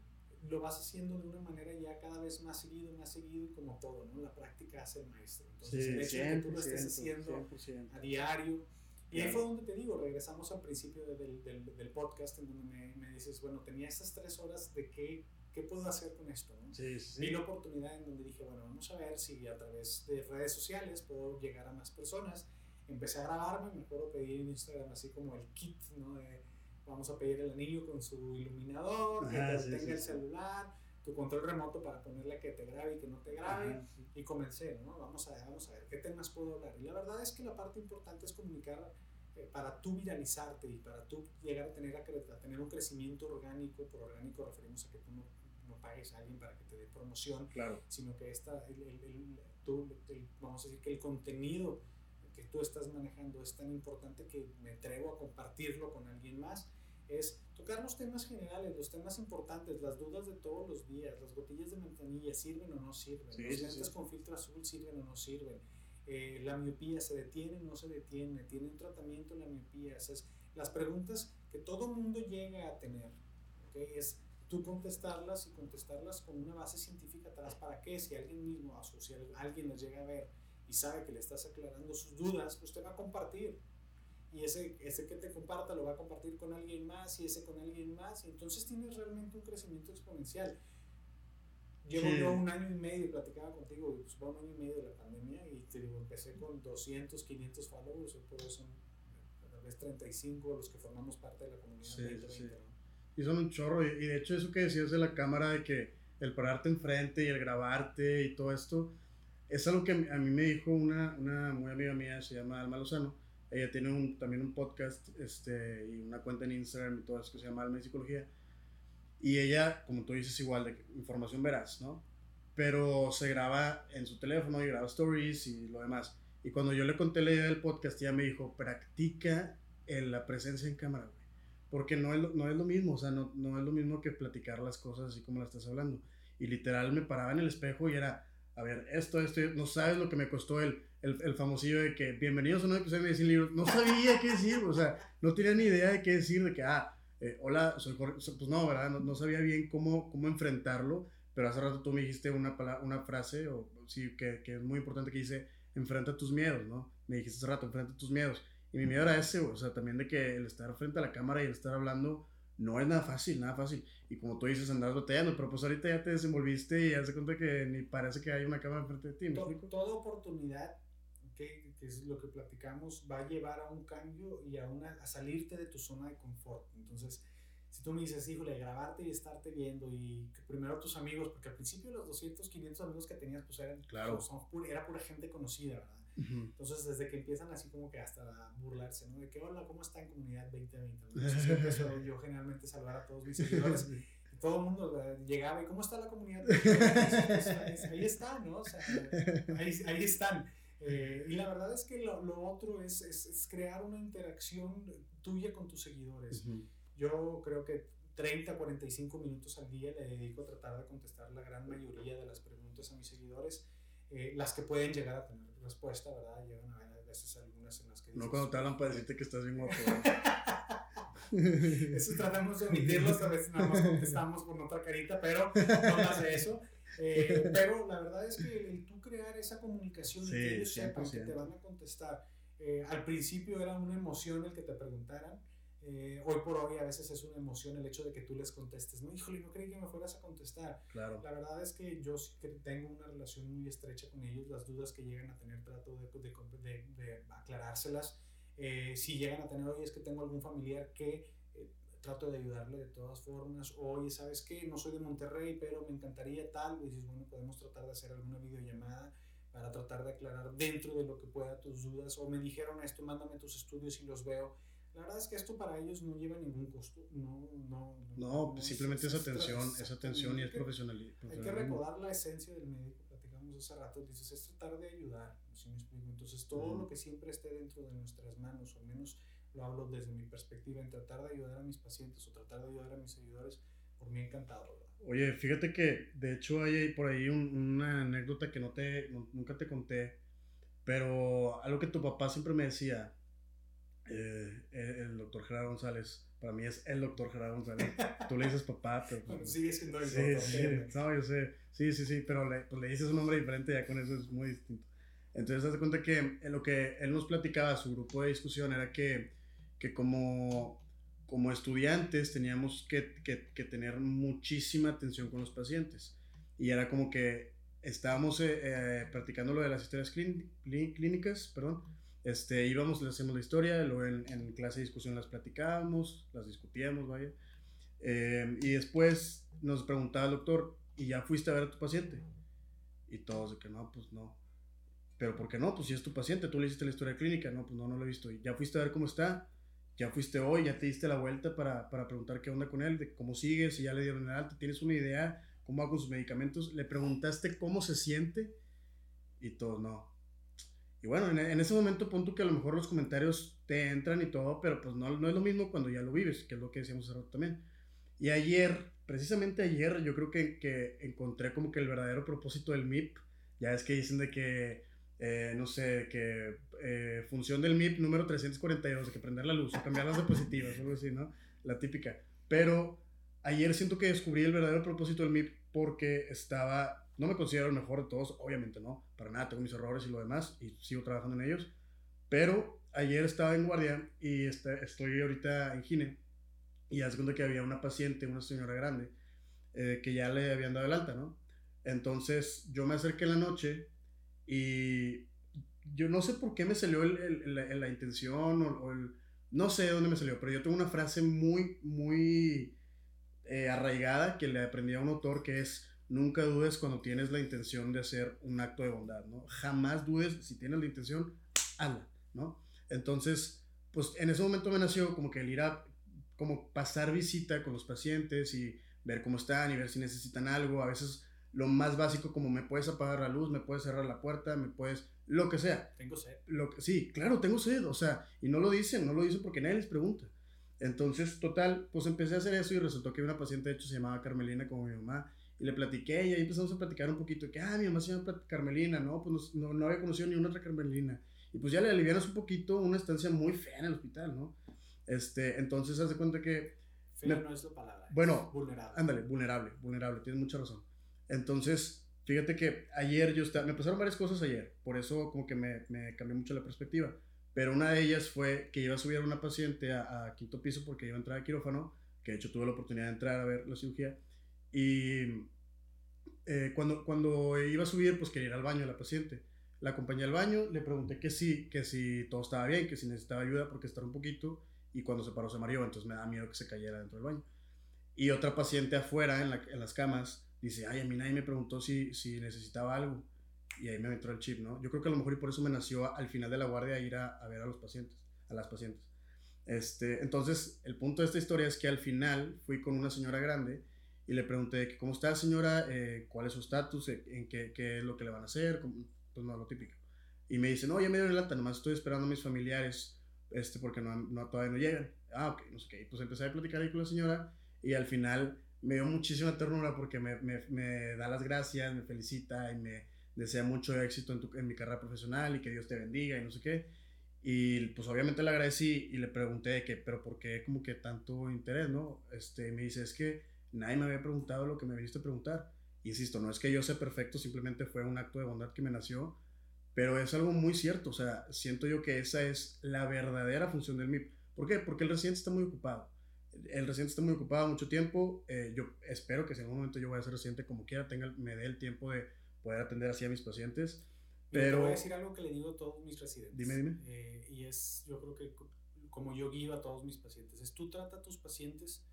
lo vas haciendo de una manera ya cada vez más seguido, más seguido y como todo, ¿no? La práctica hace el maestro. Entonces el hecho de que tú lo estés haciendo a diario. Y ahí fue donde te digo, regresamos al principio del, del, del podcast en donde me, me, dices, bueno, tenía estas tres horas de qué ¿qué puedo hacer con esto? ¿no? Sí, sí. Vi la oportunidad en donde dije, bueno, vamos a ver si a través de redes sociales puedo llegar a más personas. Empecé a grabarme, me acuerdo pedir en Instagram así como el kit, ¿no? De, vamos a pedir el anillo con su iluminador, que tenga el celular, tu control remoto para ponerle que te grabe y que no te grabe. y comencé, ¿no? Vamos a, vamos a ver qué temas puedo hablar. Y la verdad es que la parte importante es comunicar eh, para tú viralizarte y para tú llegar a tener, a, a tener un crecimiento orgánico, por orgánico referimos a que tú no pagues a alguien para que te dé promoción, claro. sino que esta, el, el, tú, vamos a decir que el contenido que tú estás manejando es tan importante que me atrevo a compartirlo con alguien más, es tocar los temas generales, los temas importantes, las dudas de todos los días, las botellas de manzanilla sirven o no sirven, los lentes con filtro azul sirven o no sirven, eh, la miopía se detiene o no se detiene, tiene un tratamiento la miopía, es, las preguntas que todo mundo llega a tener, ¿okay? es tú contestarlas y contestarlas con una base científica atrás para que si alguien mismo, si alguien les llega a ver y sabe que le estás aclarando sus dudas, pues te va a compartir. Y ese, ese que te comparta lo va a compartir con alguien más y ese con alguien más. Y entonces tienes realmente un crecimiento exponencial. Llevo yo un año y medio, platicaba contigo, pues va un año y medio de la pandemia y te digo, empecé con 200, 500 followers, hoy por eso son tal vez 35 los que formamos parte de la comunidad sí, 2020, y son un chorro. Y, de hecho, eso que decías de la cámara, de que el pararte enfrente y el grabarte y todo esto, es algo que a mí me dijo una, una muy amiga mía, se llama Alma Lozano. Ella tiene un, también un podcast este, y una cuenta en Instagram y todo eso que se llama Alma y Psicología. Y ella, como tú dices, igual, de información veraz, ¿no? Pero se graba en su teléfono y graba stories y lo demás. Y cuando yo le conté la idea del podcast, ella me dijo, practica en la presencia en cámara porque no es, lo, no es lo mismo, o sea, no, no es lo mismo que platicar las cosas así como las estás hablando. Y literal me paraba en el espejo y era, a ver, esto, esto, no sabes lo que me costó el, el, el famosillo de que bienvenidos a un episodio de Medicina Libros. No sabía qué decir, o sea, no tenía ni idea de qué decir, de que, ah, eh, hola, soy Jorge. Pues no, ¿verdad? No, no, sabía bien cómo, cómo enfrentarlo, pero hace rato tú me dijiste una, una frase, o sí, que, que es muy importante, que dice, enfrenta tus miedos, ¿no? Me dijiste hace rato, enfrenta tus miedos. Y mi miedo era ese, o sea, también de que el estar frente a la cámara y el estar hablando no es nada fácil, nada fácil. Y como tú dices, andas batallando, pero pues ahorita ya te desenvolviste y ya se cuenta que ni parece que hay una cámara frente de ti. toda oportunidad, que, que, es lo que platicamos, va a llevar a un cambio y a, una, a salirte de tu zona de confort. Entonces, si tú me dices, híjole, grabarte y estarte viendo y que primero tus amigos, porque al principio los 200, 500 amigos que tenías, pues eran, claro. era pura gente conocida, ¿verdad? Entonces, desde que empiezan así como que hasta burlarse, ¿no? De que, hola, ¿cómo está en comunidad 2020? Entonces, empiezo yo generalmente saludar a todos mis seguidores. Y todo el mundo llegaba y, ¿cómo está la comunidad? Pues, ahí está, ¿no? O sea, ahí, ahí están. Eh, y la verdad es que lo, lo otro es, es, es, crear una interacción tuya con tus seguidores. Yo creo que 30, 45 minutos al día le dedico a tratar de contestar la gran mayoría de las preguntas a mis seguidores, eh, las que pueden llegar a tener respuesta, ¿verdad? Llegan a ver a veces algunas en las que... no cuando te hablan para decirte que estás bien guapo. eso tratamos de omitirlos, a veces nada más contestamos con otra carita, pero no más de eso. Eh, pero la verdad es que el, tú crear esa comunicación y que ellos sepan que te van a contestar. Eh, al principio era una emoción el que te preguntaran. Eh, hoy por hoy a veces es una emoción el hecho de que tú les contestes. No, híjole, no creí que me fueras a contestar. Claro. La verdad es que yo sí que tengo una relación muy estrecha con ellos. Las dudas que llegan a tener trato de, de, de, aclarárselas. si llegan a tener, hoy es que tengo algún familiar que trato de ayudarle de todas formas. Oye, ¿sabes qué? No soy de Monterrey, pero me encantaría tal. Y dices, bueno, podemos tratar de hacer alguna videollamada para tratar de aclarar dentro de lo que pueda tus dudas. O me dijeron esto, mándame tus estudios y los veo. La verdad es que esto para ellos no lleva ningún costo. No, no, no, no simplemente es, atención, es atención y es profesionalismo. Hay que recordar la esencia del médico, platicamos hace rato. Dices, es tratar de ayudar. ¿sí me explico? Entonces, todo lo que siempre esté dentro de nuestras manos, o al menos lo hablo desde mi perspectiva, en tratar de ayudar a mis pacientes o tratar de ayudar a mis seguidores, por mí encantado. Oye, fíjate que de hecho hay por ahí una anécdota que no te, nunca te conté, pero algo que tu papá siempre me decía, eh, el doctor Gerardo González, para mí es el doctor Gerardo González. Tú le dices papá, pero. Pues, sigue siendo el sí, doctor. Sí, no, yo sé. Sí, sí, sí, pero le, pues le dices un nombre diferente, ya con eso es muy distinto. Entonces, haz cuenta que en lo que él nos platicaba, su grupo de discusión, era que que como, como estudiantes teníamos que, que, que, tener muchísima atención con los pacientes. Y era como que estábamos eh, eh, practicando lo de las historias clínicas, perdón. Este, íbamos, le hacemos la historia, luego en, en, clase de discusión las platicábamos, las discutíamos, vaya. Eh, y después nos preguntaba el doctor, ¿y ya fuiste a ver a tu paciente? Y todos de que no, pues no. Pero ¿por qué no? Pues si es tu paciente, tú le hiciste la historia clínica, no, pues no, no lo he visto. ¿Y ya fuiste a ver cómo está? ya fuiste hoy, ya te diste la vuelta para, para preguntar qué onda con él, de cómo sigue, si ya le dieron el alta, tienes una idea, cómo va con sus medicamentos, le preguntaste cómo se siente y todo, no. Y bueno, en, en ese momento punto que a lo mejor los comentarios te entran y todo, pero pues no, no es lo mismo cuando ya lo vives, que es lo que decíamos hace rato también. Y ayer, precisamente ayer, yo creo que, que encontré como que el verdadero propósito del MIP, ya es que dicen de que eh, no sé, que eh, función del MIP número 342, de que prender la luz o cambiar las diapositivas, algo así, ¿no? La típica. Pero ayer siento que descubrí el verdadero propósito del MIP porque estaba, no me considero el mejor de todos, obviamente no, para nada, tengo mis errores y lo demás y sigo trabajando en ellos, pero ayer estaba en guardia y este, estoy ahorita en Gine y hace cuenta que había una paciente, una señora grande, eh, que ya le habían dado el alta, ¿no? Entonces yo me acerqué en la noche y yo no sé por qué me salió el, la, intención o, el, no sé de dónde me salió, pero yo tengo una frase muy, muy eh, arraigada que le aprendí a un autor que es, nunca dudes cuando tienes la intención de hacer un acto de bondad, ¿no? Jamás dudes, si tienes la intención, hazla, ¿no? Entonces, pues en ese momento me nació como que el ir a, como pasar visita con los pacientes y ver cómo están y ver si necesitan algo, a veces lo más básico como me puedes apagar la luz, me puedes cerrar la puerta, me puedes, lo que sea. Tengo sed. Lo que, sí, claro, tengo sed, o sea, y no lo dicen, no lo dicen porque nadie les pregunta. Entonces, total, pues empecé a hacer eso y resultó que una paciente, de hecho, se llamaba Carmelina como mi mamá, y le platiqué y ahí empezamos a platicar un poquito, que, ah, mi mamá se llama Carmelina, no, pues no, no, había conocido ni una otra Carmelina. Y pues ya le alivianas un poquito una estancia muy fea en el hospital, ¿no? Este, entonces, haz de cuenta que... Fea no es la palabra. Bueno, vulnerable. Ándale, vulnerable, vulnerable, tienes mucha razón. Entonces, fíjate que ayer yo estaba, me pasaron varias cosas ayer, por eso como que me, me cambió mucho la perspectiva. Pero una de ellas fue que iba a subir a una paciente a, quinto piso porque iba a entrar a quirófano, que de hecho tuve la oportunidad de entrar a ver la cirugía. Y eh, cuando, cuando iba a subir, pues quería ir al baño la paciente. La acompañé al baño, le pregunté que sí, que si todo estaba bien, que si necesitaba ayuda porque estaba un poquito. Y cuando se paró se mareó, entonces me da miedo que se cayera dentro del baño. Y otra paciente afuera en, en las camas dice, ay, a mí nadie me preguntó si, si necesitaba algo. Y ahí me entró el chip, ¿no? Yo creo que a lo mejor y por eso me nació al final de la guardia ir a, a ver a los pacientes, a las pacientes. Este, entonces, el punto de esta historia es que al final fui con una señora grande y le pregunté, ¿cómo está señora? Eh, ¿Cuál es su estatus? ¿En qué, qué, es lo que le van a hacer? Pues no, lo típico. Y me dice, no, ya me dieron el alta, nomás estoy esperando a mis familiares este, porque no, no, todavía no llegan. Ah, ok, no sé qué. Pues empecé a platicar ahí con la señora y al final me dio muchísima ternura porque me, me, me, da las gracias, me felicita y me desea mucho éxito en, tu, en mi carrera profesional y que Dios te bendiga y no sé qué. Y pues obviamente le agradecí y le pregunté que, pero ¿por qué como que tanto interés, no? Este, me dice, es que nadie me había preguntado lo que me viniste a preguntar. Insisto, no es que yo sea perfecto, simplemente fue un acto de bondad que me nació, pero es algo muy cierto, o sea, siento yo que esa es la verdadera función del MIP. ¿Por qué? Porque el residente está muy ocupado. El residente está muy ocupado mucho tiempo. Eh, yo espero que si en algún momento yo voy a ser residente como quiera, tenga, me dé el tiempo de poder atender así a mis pacientes. Pero... te voy a decir algo que le digo a todos mis residentes. Dime, dime. Eh, y es, yo creo que como yo guío a todos mis pacientes, es tú trata a tus pacientes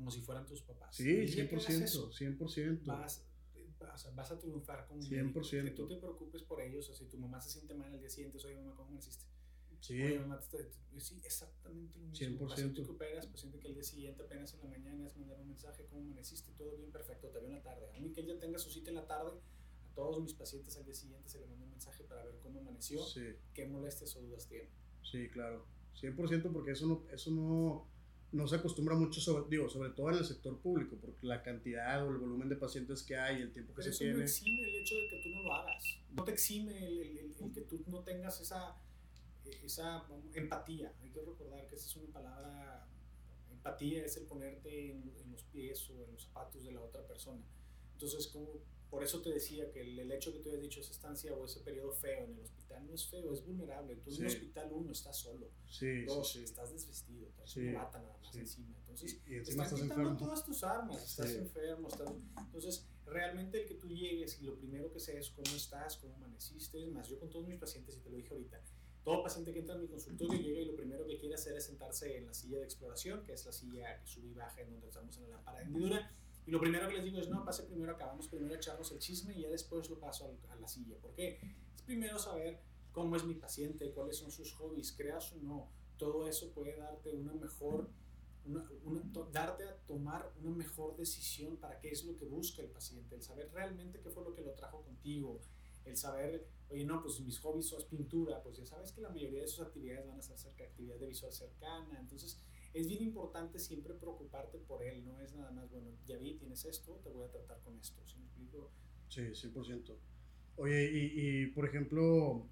como si fueran tus papás. Sí, 100%, 100%. Vas, vas, vas, a triunfar con 100%. Que tú te preocupes por ellos, o si tu mamá se siente mal al día siguiente, oye mamá, ¿cómo me hiciste? Sí. sí, exactamente lo mismo. 100%. Paciente que operas, paciente que el día siguiente apenas en la mañana es mandar un mensaje, ¿cómo amaneciste? Todo bien, perfecto, te veo en la tarde. A mí que ella tenga su cita en la tarde, a todos mis pacientes al día siguiente se le manda un mensaje para ver cómo amaneció, qué molestias o dudas tiene. Sí, claro. 100% porque eso no, eso no, no se acostumbra mucho, sobre, digo, sobre todo en el sector público, porque la cantidad o el volumen de pacientes que hay, el tiempo que se eso tiene. no exime el hecho de que tú no lo hagas. No te exime el, el, que tú no tengas esa, esa empatía. Hay que recordar que esa es una palabra. Empatía es el ponerte en, en los pies o en los zapatos de la otra persona. Entonces, como por eso te decía que el, hecho que tú hayas dicho esa estancia o ese periodo feo en el hospital no es feo, es vulnerable. Tú en el hospital uno estás solo. Sí, Dos, sí, estás desvestido, sí, una bata nada más encima. Entonces, y, encima estás, estás enfermo. todas tus armas, estás enfermo. Estás, entonces, realmente el que tú llegues y lo primero que sé es cómo estás, cómo amaneciste. Es más, yo con todos mis pacientes, y te lo dije ahorita, todo paciente que entra en mi consultorio llega y lo primero que quiere hacer es sentarse en la silla de exploración, que es la silla que sube y baja en donde estamos en la lámpara de hendidura y lo primero que les digo es, no, pase primero, acabamos primero a echarnos el chisme y ya después lo paso a, la silla. ¿Por qué? Primero saber cómo es mi paciente, cuáles son sus hobbies, creas o no. Todo eso puede darte una mejor, una, darte a tomar una mejor decisión para qué es lo que busca el paciente, el saber realmente qué fue lo que lo trajo contigo, el saber, oye, no, pues mis hobbies son pintura, pues ya sabes que la mayoría de sus actividades van a ser cerca, de visual cercana, entonces es bien importante siempre preocuparte por él, no es nada más, bueno, ya vi, tienes esto, te voy a tratar con esto, ¿sí me explico? Sí, 100%. Oye, y, y por ejemplo,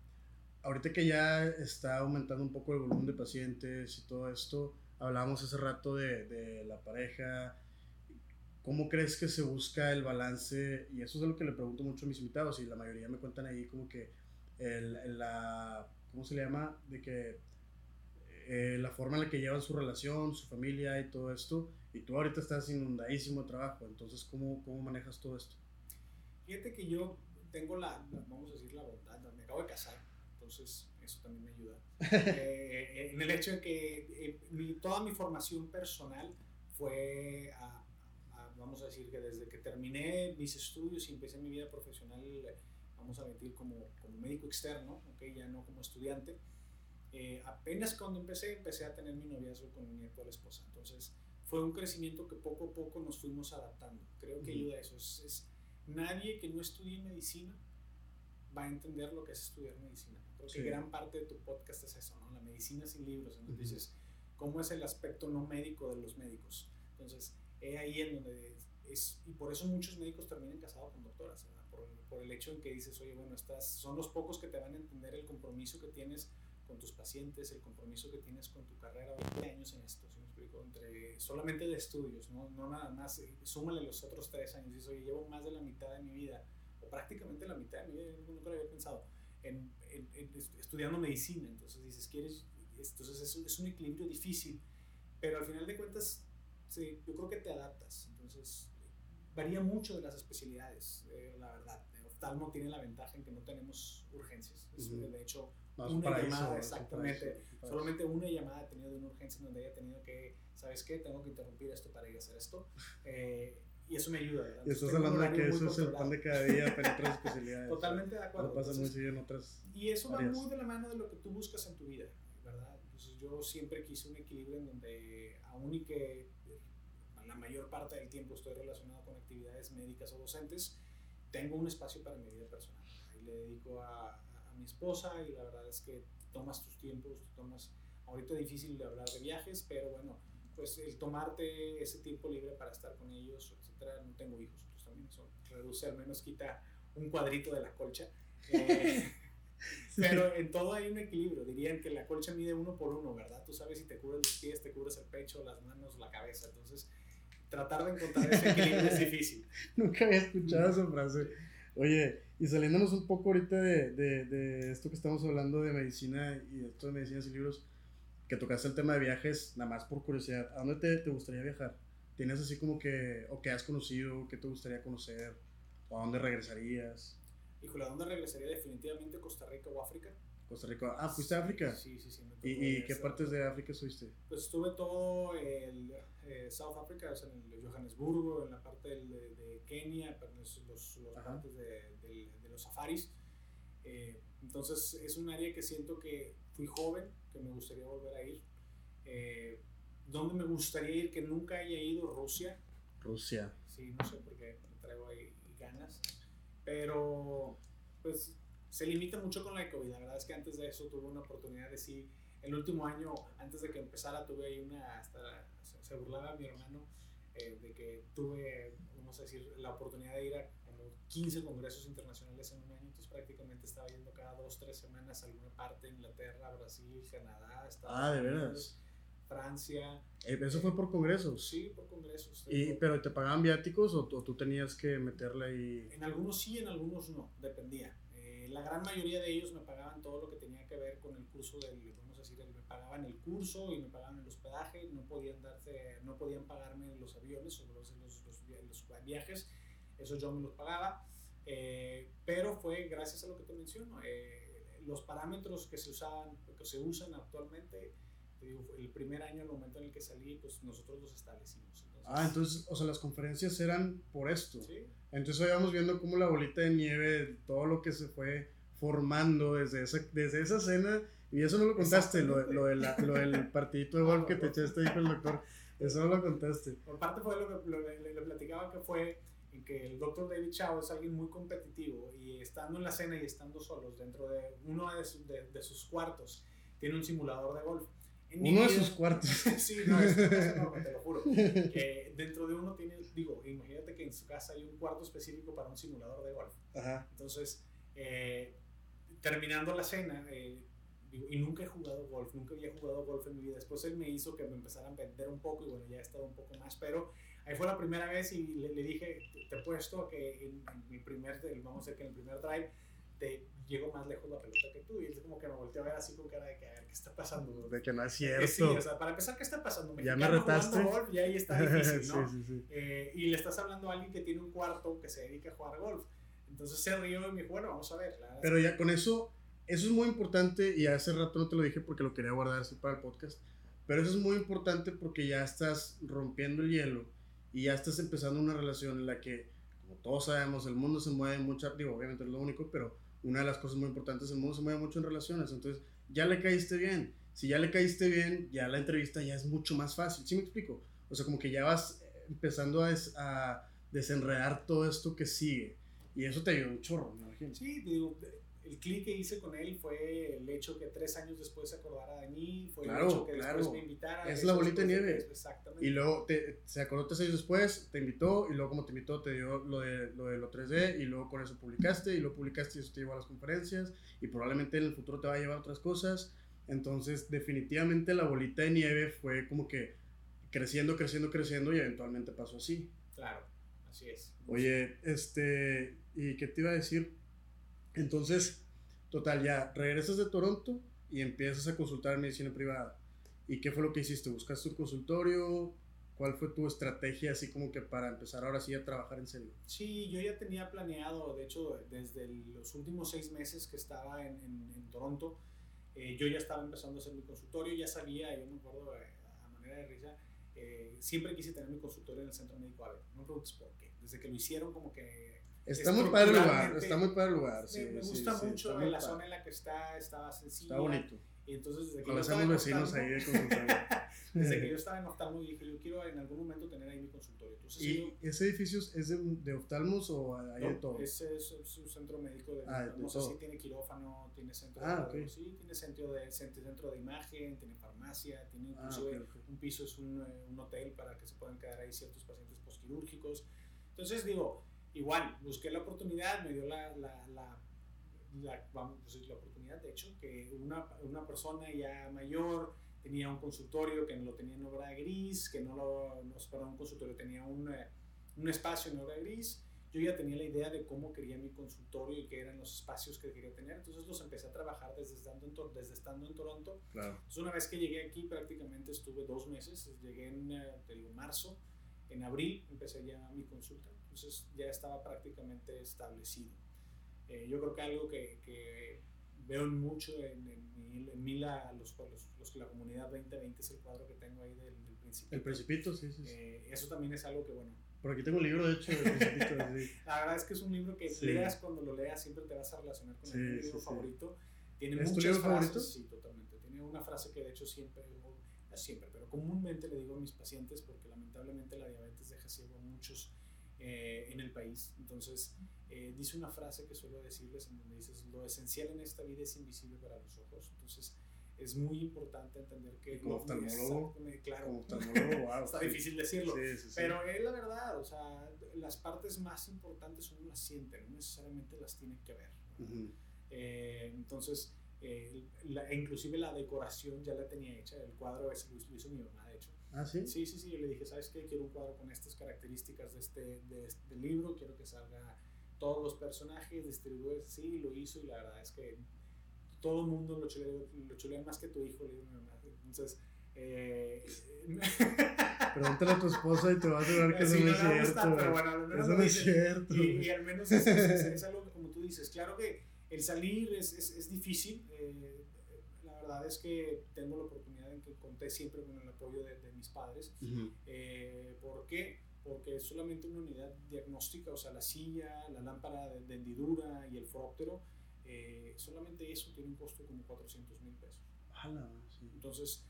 ahorita que ya está aumentando un poco el volumen de pacientes y todo esto, hablábamos hace rato de, de la pareja, ¿cómo crees que se busca el balance? Y eso es lo que le pregunto mucho a mis invitados y la mayoría me cuentan ahí como que el, la, ¿cómo se le llama? De que eh, la forma en la que llevan su relación, su familia y todo esto. Y tú ahorita estás inundadísimo de trabajo, entonces, ¿cómo, cómo manejas todo esto? Fíjate que yo tengo la, vamos a decir, la bondad, me acabo de casar, entonces eso también me ayuda. Eh, en el hecho de que eh, toda mi formación personal fue a, vamos a decir que desde que terminé mis estudios y empecé mi vida profesional, vamos a decir como, como médico externo, okay, ya no como estudiante, eh, apenas cuando empecé, empecé a tener mi noviazgo con mi actual esposa. Entonces, fue un crecimiento que poco a poco nos fuimos adaptando. Creo que ayuda a eso. Es, nadie que no estudie medicina va a entender lo que es estudiar medicina. Creo que gran parte de tu podcast es eso, ¿no? La medicina sin libros. Entonces, dices, ¿cómo es el aspecto no médico de los médicos? Entonces, es ahí en donde es, y por eso muchos médicos terminan casados con doctoras, por, por, el hecho en que dices, oye, bueno, estás, son los pocos que te van a entender el compromiso que tienes con tus pacientes, el compromiso que tienes con tu carrera, 20 años en esto, ¿sí explico? Entre, solamente de estudios, ¿no? no nada más, eh, súmale los otros tres años, y oye, llevo más de la mitad de mi vida, o prácticamente la mitad de mi vida, nunca lo había pensado, en, en, estudiando medicina, entonces dices, quieres, entonces es, es, un equilibrio difícil, pero al final de cuentas, sí, yo creo que te adaptas, entonces varía mucho de las especialidades, eh, la verdad. Oftalmo tiene la ventaja en que no tenemos urgencias. De hecho, una llamada, exactamente. Solamente una llamada ha tenido de una urgencia en donde haya tenido que, ¿sabes qué? Tengo que interrumpir esto para ir a hacer esto. Eh, y eso me ayuda. Y estás hablando de que eso es el pan de cada día para otras especialidades. Totalmente de acuerdo. pasa muy seguido en otras. Y eso va muy de la mano de lo que tú buscas en tu vida, ¿verdad? Entonces yo siempre quise un equilibrio en donde, aún y que la mayor parte del tiempo estoy relacionado con actividades médicas o docentes, tengo un espacio para mi vida personal. Ahí le dedico a, mi esposa y la verdad es que tomas tus tiempos, tomas, ahorita es difícil de hablar de viajes, pero bueno, pues el tomarte ese tiempo libre para estar con ellos, etcétera, no tengo hijos, entonces también eso reduce, al menos quita un cuadrito de la colcha. Eh, pero en todo hay un equilibrio. Dirían que la colcha mide uno por uno, ¿verdad? Tú sabes si te cubres los pies, te cubres el pecho, las manos, la cabeza. Entonces, tratar de encontrar ese equilibrio es difícil. Nunca había escuchado esa frase. Oye, y saliéndonos un poco ahorita de, de, de, esto que estamos hablando de medicina y de esto de medicinas y libros, que tocaste el tema de viajes, nada más por curiosidad, ¿a dónde te, te gustaría viajar? ¿Tienes así como que, o que has conocido, qué te gustaría conocer, o a dónde regresarías? Híjole, ¿a dónde regresaría? Definitivamente Costa Rica o África. Costa Rica. Ah, ¿fuiste a África? Sí, sí, sí. ¿Y, ¿Y, qué partes de África estuviste? Pues estuve todo el eh, South Africa, sea, en el Johannesburgo, en la parte de, de Kenia, los, los, los partes de, de, de, los safaris. Eh, entonces es un área que siento que fui joven, que me gustaría volver a ir. Eh, ¿Dónde me gustaría ir que nunca haya ido? Rusia. Rusia. Sí, no sé por qué traigo ahí ganas. Pero, pues, se limita mucho con la COVID. La verdad es que antes de eso tuve una oportunidad de sí. El último año, antes de que empezara, tuve ahí una. Hasta se burlaba mi hermano eh, de que tuve, vamos a decir, la oportunidad de ir a como 15 congresos internacionales en un año. Entonces, prácticamente estaba yendo cada dos, tres semanas a alguna parte: Inglaterra, Brasil, Canadá, Estados ah, ¿de veras? Francia. Eh, ¿Eso fue por congresos? Sí, por congresos. ¿Y, ¿Pero te pagaban viáticos o, o, tú tenías que meterle ahí? En algunos sí, en algunos no, dependía la gran mayoría de ellos me pagaban todo lo que tenía que ver con el curso del, vamos a decir, me pagaban el curso y me pagaban el hospedaje, no podían darse, no podían pagarme los aviones o los, los, los, viajes, eso yo me los pagaba, eh, pero fue gracias a lo que te menciono, eh, los parámetros que se usaban, que se usan actualmente, el primer año, el momento en el que salí, pues nosotros los establecimos. ah, entonces, o sea, las conferencias eran por esto. Sí. Entonces hoy vamos viendo cómo la bolita de nieve, todo lo que se fue formando desde esa, desde esa cena, y eso no lo contaste, lo, lo, de la, lo del partidito de golf que te echaste ahí con el doctor, eso no lo contaste. Por parte fue lo que le, platicaba que fue en que el doctor David Chao es alguien muy competitivo y estando en la cena y estando solos dentro de uno de, de, de sus cuartos, tiene un simulador de golf uno de sus cuartos. sí, no, es, enorme, te lo juro. Que dentro de uno tiene, digo, imagínate que en su casa hay un cuarto específico para un simulador de golf. Ajá. Entonces, eh, terminando la cena, eh, y nunca he jugado golf, nunca había jugado golf en mi vida. Después él me hizo que me empezara a vender un poco y bueno, ya he estado un poco más, pero ahí fue la primera vez y le, le dije, te, he puesto que en, en, mi primer, vamos a decir que en el primer drive, te llego más lejos la pelota que tú. Y es como que me volteó a ver así con cara de que, a ver, ¿qué está pasando? De que no es cierto. sí, o sea, para empezar, ¿qué está pasando? ya me retaste. Golf, y ahí está difícil, ¿no? sí, sí. Eh, y le estás hablando a alguien que tiene un cuarto que se dedica a jugar golf. Entonces se rió y me dijo, bueno, vamos a ver. Pero ya con eso, eso es muy importante y hace rato no te lo dije porque lo quería guardar así para el podcast. Pero eso es muy importante porque ya estás rompiendo el hielo y ya estás empezando una relación en la que, como todos sabemos, el mundo se mueve mucho, digo, obviamente es lo único, pero una de las cosas muy importantes, el mundo se mueve mucho en relaciones, entonces ya le caíste bien. Si ya le caíste bien, ya la entrevista ya es mucho más fácil. ¿Sí me explico? O sea, como que ya vas empezando a, a desenredar todo esto que sigue. Y eso te ayuda un chorro, me imagino. Sí, digo, el clic que hice con él fue el hecho que tres años después se acordara de mí, fue claro, el hecho que claro. después me invitara. Es la bolita de nieve. Exactamente. Y luego te, se acordó tres años después, te invitó, y luego como te invitó te dio lo de lo, de lo 3D, y luego con eso publicaste, y lo publicaste y eso te llevó a las conferencias, y probablemente en el futuro te va a llevar a otras cosas. Entonces, definitivamente la bolita de nieve fue como que creciendo, creciendo, creciendo, y eventualmente pasó así. Claro, así es. Oye, este, ¿y qué te iba a decir? Entonces, total, ya regresas de Toronto y empiezas a consultar medicina privada. ¿Y qué fue lo que hiciste? ¿Buscaste un consultorio? ¿Cuál fue tu estrategia así como que para empezar ahora sí a trabajar en serio? Sí, yo ya tenía planeado, de hecho, desde los últimos seis meses que estaba en, Toronto, eh, yo ya estaba empezando a hacer mi consultorio, ya sabía, yo me acuerdo eh, a manera de risa, eh, siempre quise tener mi consultorio en el Centro Médico Ave. No me preguntes por qué. Desde que lo hicieron como que Está muy padre el lugar, está muy padre el lugar. Sí, me, gusta mucho la zona en la que está, estaba sencilla. Está bonito. Y entonces desde que yo estaba vecinos ahí de consultorio. desde que yo estaba en oftalmo dije, yo quiero en algún momento tener ahí mi consultorio. Entonces, ¿Y yo, ese edificio es de, de oftalmos o hay no, de todo? Ese es, es, un centro médico de, ah, no sé si tiene quirófano, tiene centro ah, de, okay. sí, tiene centro de, centro de imagen, tiene farmacia, tiene inclusive ah, okay, okay. un piso, es un, un hotel para que se puedan quedar ahí ciertos pacientes postquirúrgicos. Entonces digo, igual, busqué la oportunidad, me dio la, la, la, la, vamos, pues la oportunidad, de hecho, que una, una persona ya mayor tenía un consultorio que no lo tenía en obra gris, que no lo, no, perdón, un consultorio, tenía un, eh, un espacio en hora gris, yo ya tenía la idea de cómo quería mi consultorio y qué eran los espacios que quería tener, entonces los empecé a trabajar desde estando en, desde estando en Toronto. Claro. Entonces una vez que llegué aquí prácticamente estuve dos meses, llegué en, eh, te digo, marzo, en abril empecé ya mi consulta, entonces ya estaba prácticamente establecido. Eh, yo creo que algo que, que veo mucho en, en, en mí, la, los, los, los, la comunidad 2020 es el cuadro que tengo ahí del, del Principito. El Principito, sí, sí. Eh, eso también es algo que, bueno. Por aquí tengo un libro, de hecho, del Principito. La verdad es que es un libro que leas cuando lo leas, siempre te vas a relacionar con el libro favorito. Tiene ¿Es muchas tu libro frases, favorito? Sí, totalmente. Tiene una frase que de hecho siempre, no siempre, pero comúnmente le digo a mis pacientes, porque lamentablemente la diabetes deja ciego a muchos eh, en el país. Entonces, eh, dice una frase que suelo decirles en donde dices, lo esencial en esta vida es invisible para los ojos. Entonces, es muy importante entender que... Como oftalmólogo. Claro. Como oftalmólogo, wow, Está sí. difícil decirlo. Sí, sí. Pero es la verdad, o sea, las partes más importantes uno las siente, no necesariamente las tiene que ver. Uh -huh. eh, entonces, eh, la, inclusive la decoración ya la tenía hecha, el cuadro ese lo hizo mi mamá. ¿Ah, sí? Sí, sí, sí, yo le dije, ¿sabes qué? Quiero un cuadro con estas características de este, de este libro, quiero que salga todos los personajes, distribuir sí, lo hizo y la verdad es que todo el mundo lo chulean, lo chulean más que tu hijo, le digo. Entonces, eh, Pregúntale a tu esposa y te va a asegurar que sí, eso no, es cierto. Gustar, pero bueno, al menos eso no es cierto. Y, y, al menos es, es, es, algo que, como tú dices, claro que el salir es, es difícil. Eh, la verdad es que tengo la oportunidad en que conté siempre con el apoyo de, de mis padres. Uh -huh. eh, ¿Por qué? Porque es solamente una unidad diagnóstica, o sea, la silla, la lámpara de, de hendidura y el foróptero, eh, solamente eso tiene un costo como 400 mil pesos. Jala, sí. Entonces,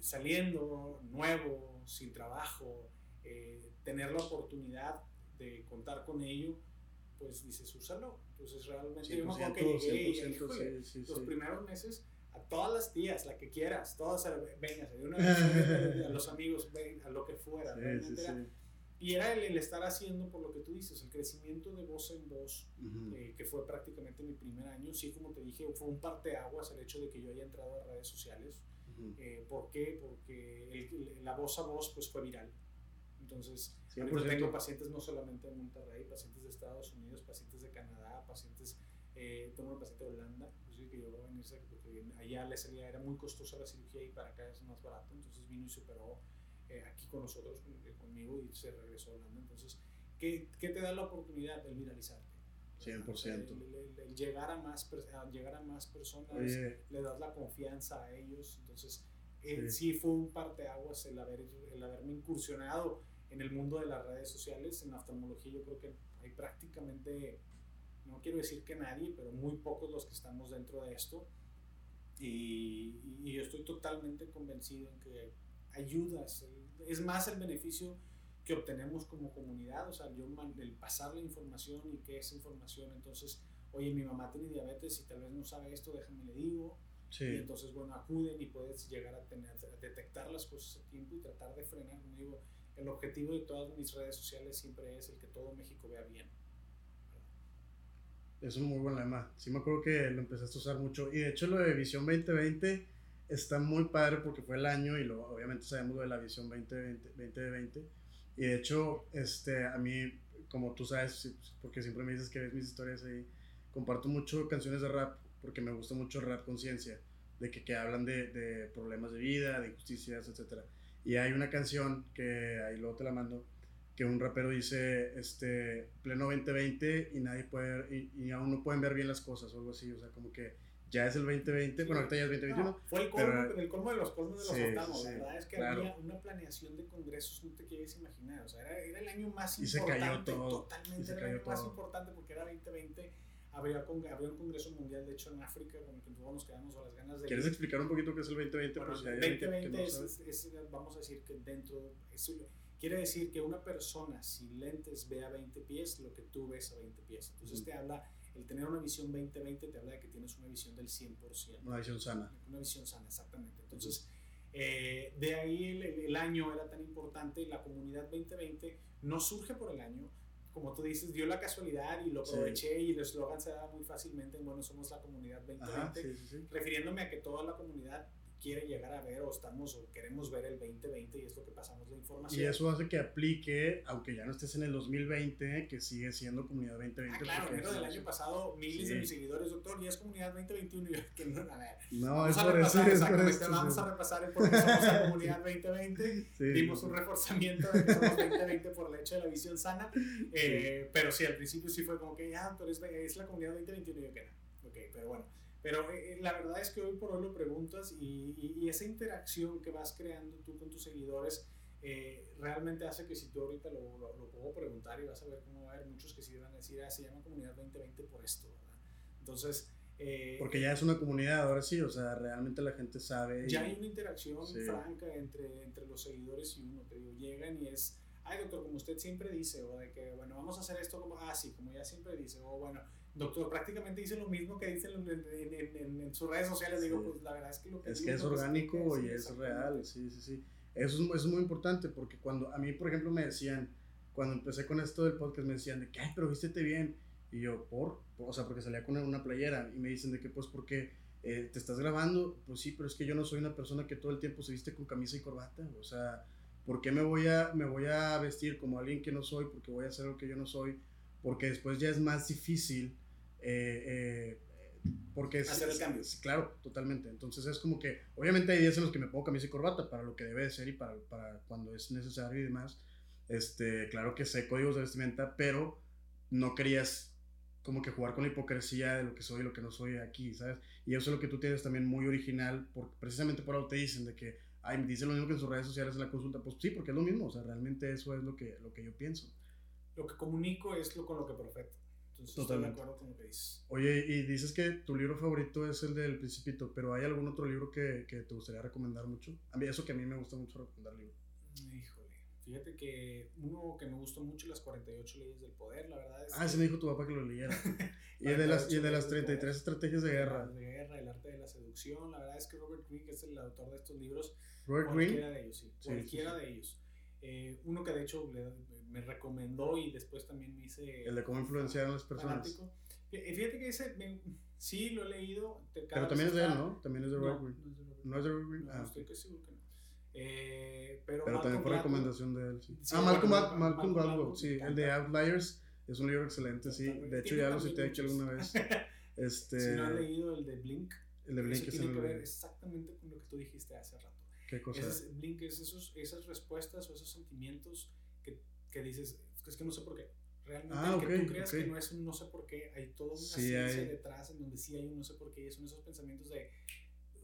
saliendo nuevo, sin trabajo, eh, tener la oportunidad de contar con ello, pues dices, úsalo. Entonces, realmente yo me acuerdo que llegué y, híjole, sí, sí, los primeros meses, a todas las tías, la que quieras, todas, venga, de una vez, a los amigos, ven, a lo que fuera. realmente era, y era el, el, estar haciendo, por lo que tú dices, el crecimiento de voz en voz, uh -huh. eh, que fue prácticamente mi primer año. Sí, como te dije, fue un parteaguas el hecho de que yo haya entrado a redes sociales. Uh -huh. eh, ¿Por qué? Porque el, la voz a voz pues, fue viral. Entonces, ahorita tengo pacientes no solamente en Monterrey, pacientes de Estados Unidos, pacientes de Canadá, pacientes, eh, tengo un paciente de Holanda, que llegó a venirse porque allá le salía, era muy costosa la cirugía y para acá es más barato, entonces vino y superó eh, aquí con nosotros, conmigo, y se regresó a Holanda. Entonces, ¿qué, qué te da la oportunidad? El viralizarte. 100%. El, el, el, llegar, a más, a llegar a más personas, Oye. le das la confianza a ellos. Entonces, eh, sí. sí. fue un parteaguas el, haber, el haberme incursionado en el mundo de las redes sociales. En la oftalmología, yo creo que hay prácticamente, no quiero decir que nadie, pero muy pocos los que estamos dentro de esto. Y, y yo estoy totalmente convencido en que ayudas, es más el beneficio que obtenemos como comunidad, o sea, yo el pasar la información y qué es información, entonces, oye, mi mamá tiene diabetes y tal vez no sabe esto, déjame le digo, sí. y entonces, bueno, acuden y puedes llegar a, tener, a detectar las cosas a tiempo y tratar de frenar, como digo, el objetivo de todas mis redes sociales siempre es el que todo México vea bien. Es un muy buen lema, sí me acuerdo que lo empezaste a usar mucho, y de hecho lo de Visión 2020 está muy padre porque fue el año y lo, obviamente sabemos lo de la visión 2020, 2020 y de hecho este, a mí como tú sabes porque siempre me dices que ves mis historias ahí comparto mucho canciones de rap porque me gusta mucho el rap conciencia de que, que hablan de, de, problemas de vida de injusticias etc y hay una canción que ahí luego te la mando que un rapero dice este pleno 2020 y nadie puede y, y aún no pueden ver bien las cosas o algo así o sea como que ya es el 2020, sí. bueno, ahorita ya es 2021. No, fue el colmo, pero, el colmo de los colmos de los sí, octavos. Sí, la verdad es que claro. había una planeación de congresos, no te quieres imaginar. O sea, era, era el año más y importante. Y se cayó todo. Totalmente, era el año todo. más importante porque era 2020. Habría, habría un congreso mundial, de hecho, en África, con el que nos quedamos a las ganas de. ¿Quieres explicar un poquito qué es el 2020? Bueno, pues el 2020 no es, es, es, vamos a decir que dentro. Es, quiere decir que una persona sin lentes ve a 20 pies lo que tú ves a 20 pies. Entonces, mm. te habla el tener una visión 2020 te habla de que tienes una visión del 100%. Una visión sana. Una visión sana, exactamente. Entonces, eh, de ahí el, el, año era tan importante, la comunidad 2020 no surge por el año, como tú dices, dio la casualidad y lo aproveché sí. y el eslogan se daba muy fácilmente en, bueno, somos la comunidad 2020, Ajá, sí, sí, refiriéndome a que toda la comunidad quiere llegar a ver o estamos o queremos ver el 2020 y es lo que pasamos la información. Y eso hace que aplique, aunque ya no estés en el 2020, que sigue siendo comunidad 2020. Ah, claro, enero del año pasado, miles de mis seguidores, doctor, ya es comunidad 2021. Y yo, que no, a ver, no, es por eso. Es por vamos a repasar el por qué somos la comunidad 2020. Sí. Dimos un reforzamiento de que somos 2020 por el hecho de la visión sana. Eh, pero sí, al principio sí fue como que, ya, doctor, es, es la comunidad 2021. Y yo, que no. Ok, pero bueno. Pero eh, eh, la verdad es que hoy por hoy lo preguntas y, y, esa interacción que vas creando tú con tus seguidores eh, realmente hace que si tú ahorita lo, lo, puedo preguntar y vas a ver cómo va a haber muchos que sí van a decir, ah, se llama Comunidad 2020 por esto, ¿verdad? Entonces... Porque ya es una comunidad, ahora sí, o sea, realmente la gente sabe. Ya hay una interacción franca entre, entre los seguidores y uno, te digo, llegan y es, ay doctor, como usted siempre dice, o de que, bueno, vamos a hacer esto como, ah, sí, como ya siempre dice, o bueno, doctor prácticamente dice lo mismo que dice en, en, en, sus redes sociales. Digo, pues la verdad es que lo que Es que es orgánico y es real, sí, sí, sí. Eso es, es, muy importante porque cuando a mí, por ejemplo, me decían, cuando empecé con esto del podcast, me decían de que, ay, pero vístete bien. Y yo, ¿por? O sea, porque salía con una playera y me dicen de que, pues, porque eh, te estás grabando. Pues sí, pero es que yo no soy una persona que todo el tiempo se viste con camisa y corbata. O sea, ¿por qué me voy a, me voy a vestir como alguien que no soy? Porque voy a hacer lo que yo no soy. Porque después ya es más difícil eh, eh, porque es, hacer el cambio. claro, totalmente. Entonces es como que, obviamente hay días en los que me pongo camisa y corbata para lo que debe de ser y para, para cuando es necesario y demás. Este, claro que sé códigos de vestimenta, pero no querías como que jugar con la hipocresía de lo que soy y lo que no soy aquí, ¿sabes? Y eso es lo que tú tienes también muy original, porque precisamente por algo te dicen de que, ay, me dicen lo mismo que en sus redes sociales en la consulta, pues sí, porque es lo mismo, o sea, realmente eso es lo que, lo que yo pienso. Lo que comunico es lo con lo que profeto. Totalmente. Oye, y dices que tu libro favorito es el del Principito, pero ¿hay algún otro libro que, que te gustaría recomendar mucho? A mí, eso que a mí me gusta mucho recomendar libros. Híjole, fíjate que uno que me gustó mucho, Las 48 Leyes del Poder, la verdad es. Ah, ese me dijo tu papá que lo leyera. y, de las, y de las 33 estrategias de guerra. De guerra, el arte de la seducción. La verdad es que Robert Greene, que es el autor de estos libros, Robert cualquiera de ellos, sí, cualquiera de ellos. Eh, uno que de hecho le, me recomendó y después también me hice... El de cómo influenciar a las personas. Fíjate que ese, sí, lo he leído. Pero también es de él, ¿no? También es de Robert Greene. No, es de Robert Greene. No, ah, estoy que seguro que no. Eh, pero, pero también fue recomendación de él, sí. ah, Malcolm, Malcolm, Malcolm Gladwell, sí. El de Outliers es un libro excelente, sí. De hecho, ya lo cité aquí alguna vez. Este, si no has leído el de Blink, el de Blink tiene que ver exactamente con lo que tú dijiste hace rato. ¿Qué cosa? Es, Blink es esos, esas respuestas o esos sentimientos que que dices, es que no sé por qué. Realmente ah, que tú creas que no es un no sé por qué, hay toda una ciencia detrás en donde sí hay un no sé por qué, y son esos pensamientos de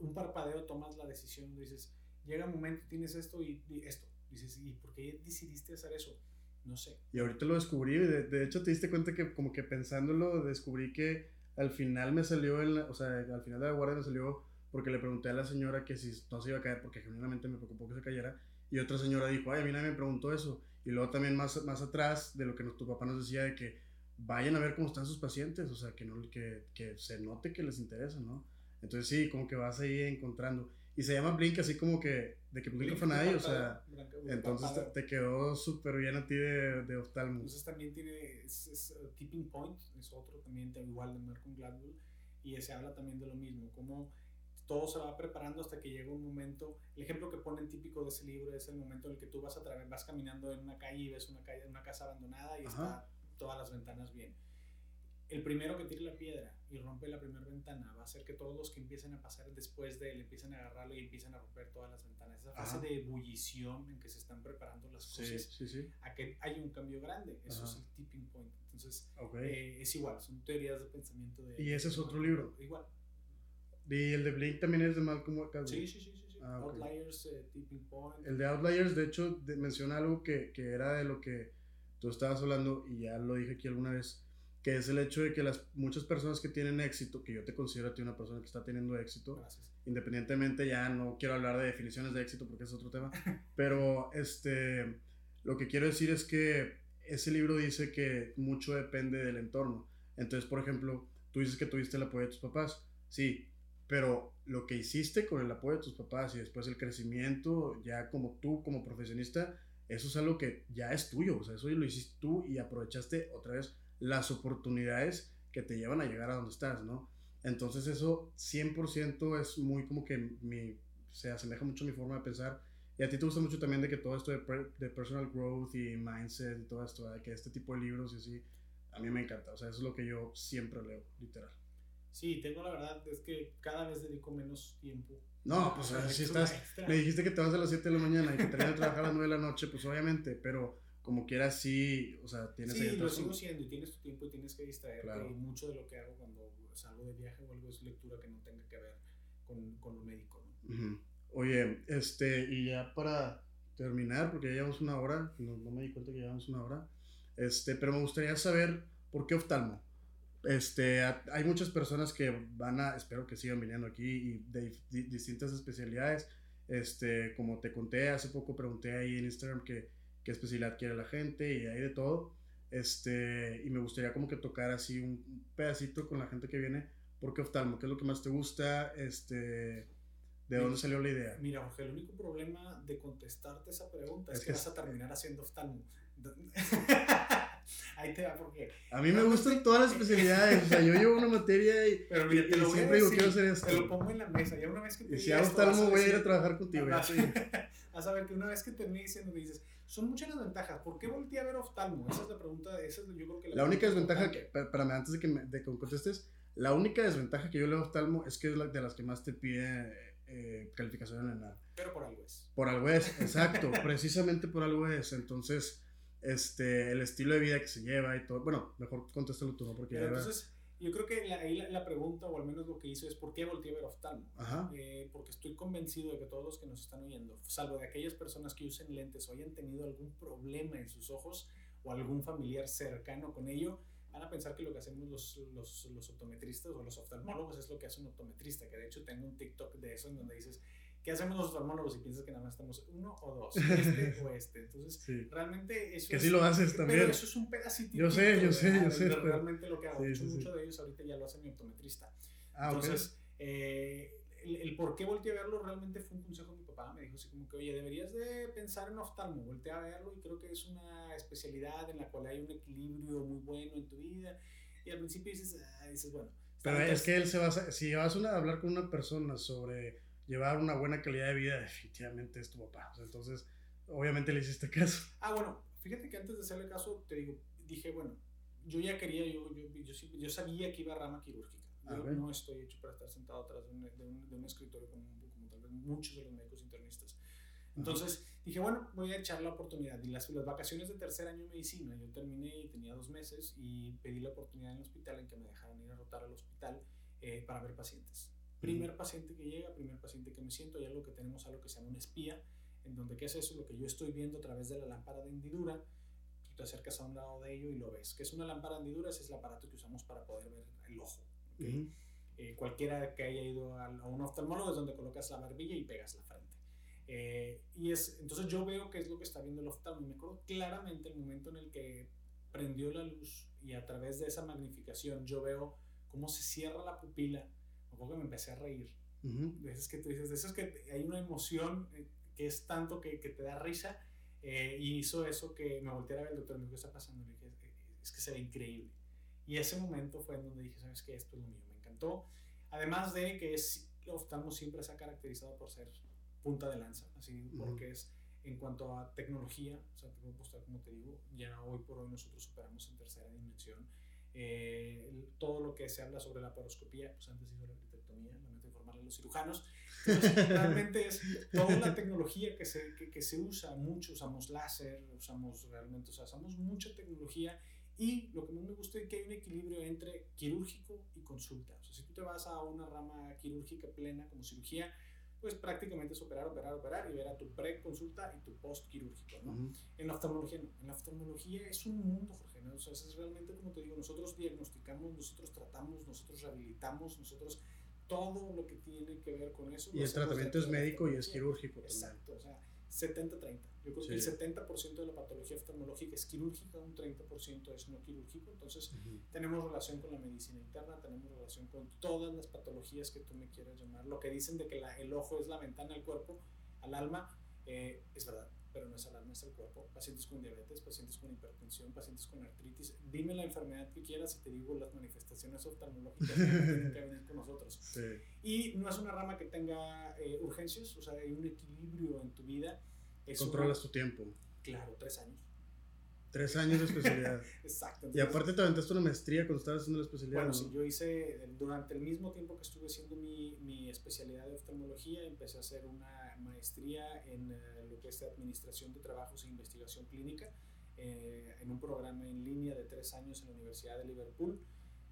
un parpadeo, tomas la decisión, dices, llega un momento, tienes esto y, esto, dices, ¿y por qué decidiste hacer eso? No sé. Y ahorita lo descubrí, de, de, hecho te diste cuenta que como que pensándolo, descubrí que al final me salió, en o sea, al final de la guardia me salió porque le pregunté a la señora que si no se iba a caer, porque genuinamente me preocupó que se cayera, y otra señora dijo, ay, a mí nadie me preguntó eso. Y luego también más, más atrás de lo que tu papá nos decía de que vayan a ver cómo están sus pacientes, o sea, que, no, que, que se note que les interesa, ¿no? Entonces sí, como que vas ahí encontrando. Y se llama Blink así como que, de que Blink fue nadie, o sea, entonces te, quedó súper bien a ti de, de oftalmo. Entonces también tiene, es, uh, Tipping Point, es otro también igual de Malcolm Gladwell, y se habla también de lo mismo, como todo se va preparando hasta que llega un momento. El ejemplo que ponen típico de ese libro es el momento en el que tú vas, a vas caminando en una calle y ves una, calle, una casa abandonada y está todas las ventanas bien. El primero que tire la piedra y rompe la primera ventana va a hacer que todos los que empiecen a pasar después de él empiecen a agarrarlo y empiecen a romper todas las ventanas. Esa fase de ebullición en que se están preparando las cosas a que haya un cambio grande. Eso es el tipping point. Entonces, eh, es igual, son teorías de pensamiento de... ¿Y ese es otro libro? Igual. Y el de Blink también es de Malcolm Gladwell. Sí, sí, sí. sí, ah, Outliers, eh, Tipping Point. El de Outliers, de hecho, menciona algo que, que, era de lo que tú estabas hablando y ya lo dije aquí alguna vez, que es el hecho de que las muchas personas que tienen éxito, que yo te considero a ti una persona que está teniendo éxito, independientemente ya no quiero hablar de definiciones de éxito porque es otro tema, pero este, lo que quiero decir es que ese libro dice que mucho depende del entorno. Entonces, por ejemplo, tú dices que tuviste el apoyo de tus papás. Sí, pero lo que hiciste con el apoyo de tus papás y después el crecimiento, ya como tú, como profesionista, eso es algo que ya es tuyo, o sea, eso lo hiciste tú y aprovechaste otra vez las oportunidades que te llevan a llegar a donde estás, ¿no? Entonces eso 100% es muy como que mi, se asemeja mucho a mi forma de pensar. Y a ti te gusta mucho también de que todo esto de, de personal growth y mindset y todo esto, de que este tipo de libros y así, a mí me encanta. O sea, eso es lo que yo siempre leo, literal. Sí, tengo la verdad, es que cada vez dedico menos tiempo. No, pues si estás, me dijiste que te vas a las 7 de la mañana y que terminas de trabajar a las 9 de la noche, pues obviamente, pero como quieras sí, o sea, tienes Sí, lo sigo siendo y tienes tu tiempo y tienes que distraerte y mucho de lo que hago cuando salgo de viaje o algo es lectura que no tenga que ver con, con lo médico, ¿no? Oye, este, y ya para terminar, porque ya llevamos una hora, no, no me di cuenta que llevamos una hora, este, pero me gustaría saber por qué oftalmo. Este, hay muchas personas que van a, espero que sigan viniendo aquí y de, distintas especialidades. Este, como te conté hace poco, pregunté ahí en Instagram qué, qué especialidad quiere la gente y hay de todo. Este, y me gustaría como que tocar así un pedacito con la gente que viene. ¿Por qué oftalmo? ¿Qué es lo que más te gusta? Este, ¿De dónde salió la idea? Mira, Jorge, el único problema de contestarte esa pregunta es, que, vas a terminar haciendo oftalmo. Ahí te va porque. A mí me gustan todas las especialidades. o sea, yo llevo una materia y, Pero mira, te lo siempre digo, quiero hacer esto. Te lo pongo en la mesa. Ya una vez que te Y si hago oftalmo, voy a ir a trabajar contigo. Vas a ver que una vez que termine diciendo, dices, son muchas las ventajas. ¿Por qué volteé a ver oftalmo? Esa es la pregunta. Esa es, yo creo que la, única desventaja, que, para, mí, antes de que, me, de que contestes, la única desventaja que yo le oftalmo es que es la, de las que más te pide eh, calificación en nada. Pero por algo es. Por algo es, exacto. precisamente por algo es. Entonces este, el estilo de vida que se lleva y todo. Bueno, mejor contéstalo tú, ¿no? Porque entonces, yo creo que la, ahí la, pregunta, o al menos lo que hizo, es ¿por qué volteé a ver oftalmo? Eh, porque estoy convencido de que todos los que nos están oyendo, salvo de aquellas personas que usen lentes o hayan tenido algún problema en sus ojos o algún familiar cercano con ello, van a pensar que lo que hacemos los, los, los optometristas o los oftalmólogos es lo que hace un optometrista, que de hecho tengo un TikTok de eso en donde dices, ¿qué hacemos los hormónogos y piensas que nada más estamos uno o dos, este o este? Entonces, realmente eso Que sí lo haces también. Pero eso es un pedacito. Yo sé, yo sé, yo sé. Realmente lo que hago. Sí, mucho de ellos ahorita ya lo hace mi optometrista. Ah, Entonces, eh, el, por qué volteé a verlo realmente fue un consejo de mi papá. Me dijo así como que, oye, deberías de pensar en oftalmo. Volteé a verlo y creo que es una especialidad en la cual hay un equilibrio muy bueno en tu vida. Y al principio dices, ah, dices bueno. Pero es que él se va a, si vas a hablar con una persona sobre llevar una buena calidad de vida, definitivamente es tu papá. entonces, obviamente le hiciste caso. Ah, bueno, fíjate que antes de hacerle caso, te digo, dije, bueno, yo ya quería, yo, yo, yo, sabía que iba a rama quirúrgica. Yo no estoy hecho para estar sentado atrás de un, de un, escritorio como, como, tal vez muchos de los médicos internistas. Entonces dije, bueno, voy a echar la oportunidad. Y las, las vacaciones de tercer año de medicina, yo terminé y tenía dos meses y pedí la oportunidad en el hospital en que me dejaran ir a rotar al hospital eh, para ver pacientes. Primer paciente que llega, primer paciente que me siento, hay algo que tenemos, algo que se llama un espía, en donde qué es eso, lo que yo estoy viendo a través de la lámpara de hendidura, tú te acercas a un lado de ello y lo ves. ¿Qué es una lámpara de hendidura? Ese es el aparato que usamos para poder ver el ojo. Eh, cualquiera que haya ido a, un oftalmólogo es donde colocas la barbilla y pegas la frente. Eh, y es, entonces yo veo qué es lo que está viendo el oftalmo y me acuerdo claramente el momento en el que prendió la luz y a través de esa magnificación yo veo cómo se cierra la pupila que me empecé a reír. Es que tú dices, eso es que hay una emoción eh, que es tanto que, que te da risa. Eh, y hizo eso que me volteé a ver el doctor, me dijo, ¿qué está pasando? Le dije, es que se ve increíble. Y ese momento fue en donde dije, ¿sabes qué? Esto es lo mío, me encantó. Además de que es, oftalmo siempre se ha caracterizado por ser punta de lanza, así, porque es en cuanto a tecnología, o sea, te puedo postar como te digo, ya hoy por hoy nosotros operamos en tercera dimensión. Eh, todo lo que se habla sobre la paroscopía, pues antes hizo la arquitectonía, lamento informarle a los cirujanos. realmente es toda la tecnología que se, que, que, se usa mucho, usamos láser, usamos realmente, o sea, usamos mucha tecnología y lo que más me gusta es que hay un equilibrio entre quirúrgico y consulta. O sea, si tú te vas a una rama quirúrgica plena como cirugía, pues prácticamente es operar, operar, operar y ver a tu pre-consulta y tu post-quirúrgico, ¿no? En la oftalmología no. En la oftalmología es un mundo, Jorge, ¿no? O sea, es realmente, como te digo, nosotros diagnosticamos, nosotros tratamos, nosotros rehabilitamos, nosotros todo lo que tiene que ver con eso. Y el tratamiento es médico y es quirúrgico Exacto, o sea, 70-30. Yo creo que el 70% de la patología oftalmológica es quirúrgica, un 30% es no quirúrgico. Entonces, tenemos relación con la medicina interna, tenemos relación con todas las patologías que tú me quieras llamar. Lo que dicen de que la, el ojo es la ventana al cuerpo, al alma, eh, es verdad, pero no es al alma, es al cuerpo. Pacientes con diabetes, pacientes con hipertensión, pacientes con artritis. Dime la enfermedad que quieras y te digo las manifestaciones oftalmológicas que tienen que venir con nosotros. Sí. Y no es una rama que tenga eh, urgencias, o sea, hay un equilibrio en tu vida Controlas tu tiempo. Claro, tres años. Tres años de especialidad. Exacto. y aparte te aventaste una maestría cuando estabas haciendo la especialidad. Bueno, sí, yo hice, durante el mismo tiempo que estuve haciendo mi, mi especialidad de oftalmología, empecé a hacer una maestría en eh, lo que es Administración de Trabajos e Investigación Clínica, eh, en un programa en línea de tres años en la Universidad de Liverpool.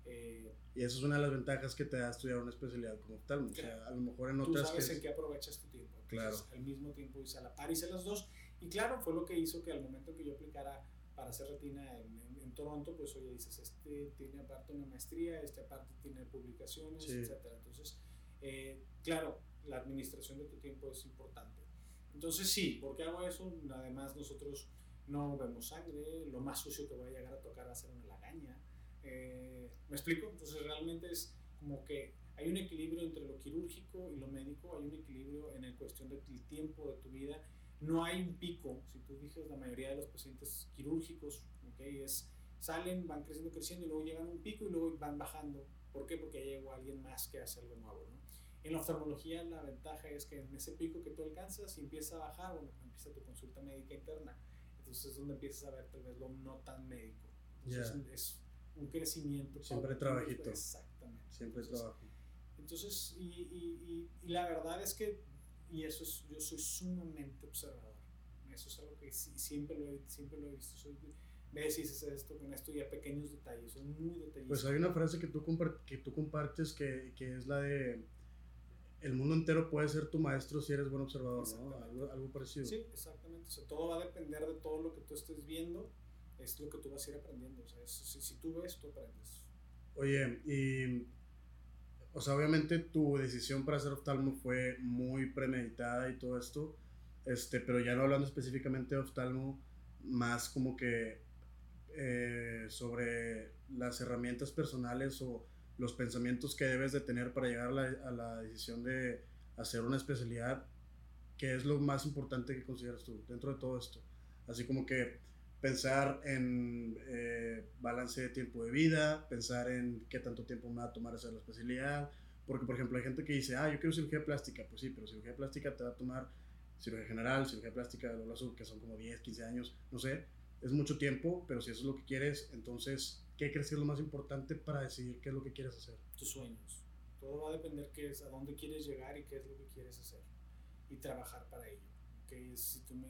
Eh, y eso es una de las ventajas que te da estudiar una especialidad como tal. O sea, a lo mejor en otras. Tú sabes en qué aprovechas tu tiempo. Claro. al mismo tiempo hice a la par, hice las dos. Y claro, fue lo que hizo que al momento que yo aplicara para hacer retina en, en, Toronto, pues oye, dices, este tiene aparte una maestría, este aparte tiene publicaciones, etcétera. Entonces, eh, claro, la administración de tu tiempo es importante. Entonces, sí, ¿por qué hago eso? Además, nosotros no vemos sangre, lo más sucio que voy a llegar a tocar va a ser una lagaña. Eh, ¿Me explico? Entonces, realmente es como que hay un equilibrio entre lo quirúrgico y lo médico, hay un equilibrio en la cuestión del tiempo de tu vida no hay un pico. Si tú dices, la mayoría de los pacientes quirúrgicos, ¿okay? es, salen, van creciendo, creciendo y luego llegan a un pico y luego van bajando. ¿Por qué? Porque llegó alguien más que hace algo nuevo. ¿no? En la oftalmología la ventaja es que en ese pico que tú alcanzas y empieza a bajar, bueno, empieza tu consulta médica interna. Entonces es donde empiezas a ver tal vez lo no tan médico. Entonces es un crecimiento. Siempre trabajito. Exactamente. Siempre trabajo. Entonces, y, y, y, la verdad es que y eso es, yo soy sumamente observador. Eso es algo que siempre, lo he, siempre lo he visto. Soy, ves y haces esto con esto y a pequeños detalles, son muy detallistas. Pues hay una frase que tú, que tú compartes que, que, es la de el mundo entero puede ser tu maestro si eres buen observador, ¿no? Algo, algo, parecido. Sí, exactamente. O sea, todo va a depender de todo lo que tú estés viendo, es lo que tú vas a ir aprendiendo. O sea, si, si tú ves, tú aprendes. Oye, y o sea, obviamente tu decisión para hacer oftalmo fue muy premeditada y todo esto, este, pero ya no hablando específicamente de oftalmo, más como que eh, sobre las herramientas personales o los pensamientos que debes de tener para llegar a la, a la decisión de hacer una especialidad, ¿qué es lo más importante que consideras tú dentro de todo esto? Así como que pensar en eh, balance de tiempo de vida, pensar en qué tanto tiempo me va a tomar hacer la especialidad, porque por ejemplo hay gente que dice, ah, yo quiero cirugía plástica, pues sí, pero cirugía plástica te va a tomar cirugía general, cirugía plástica de azul, que son como 10, 15 años, no sé, es mucho tiempo, pero si eso es lo que quieres, entonces, ¿qué crees que es lo más importante para decidir qué es lo que quieres hacer? Tus sueños. Todo va a depender qué es, a dónde quieres llegar y qué es lo que quieres hacer y trabajar para ello. Que si tú me,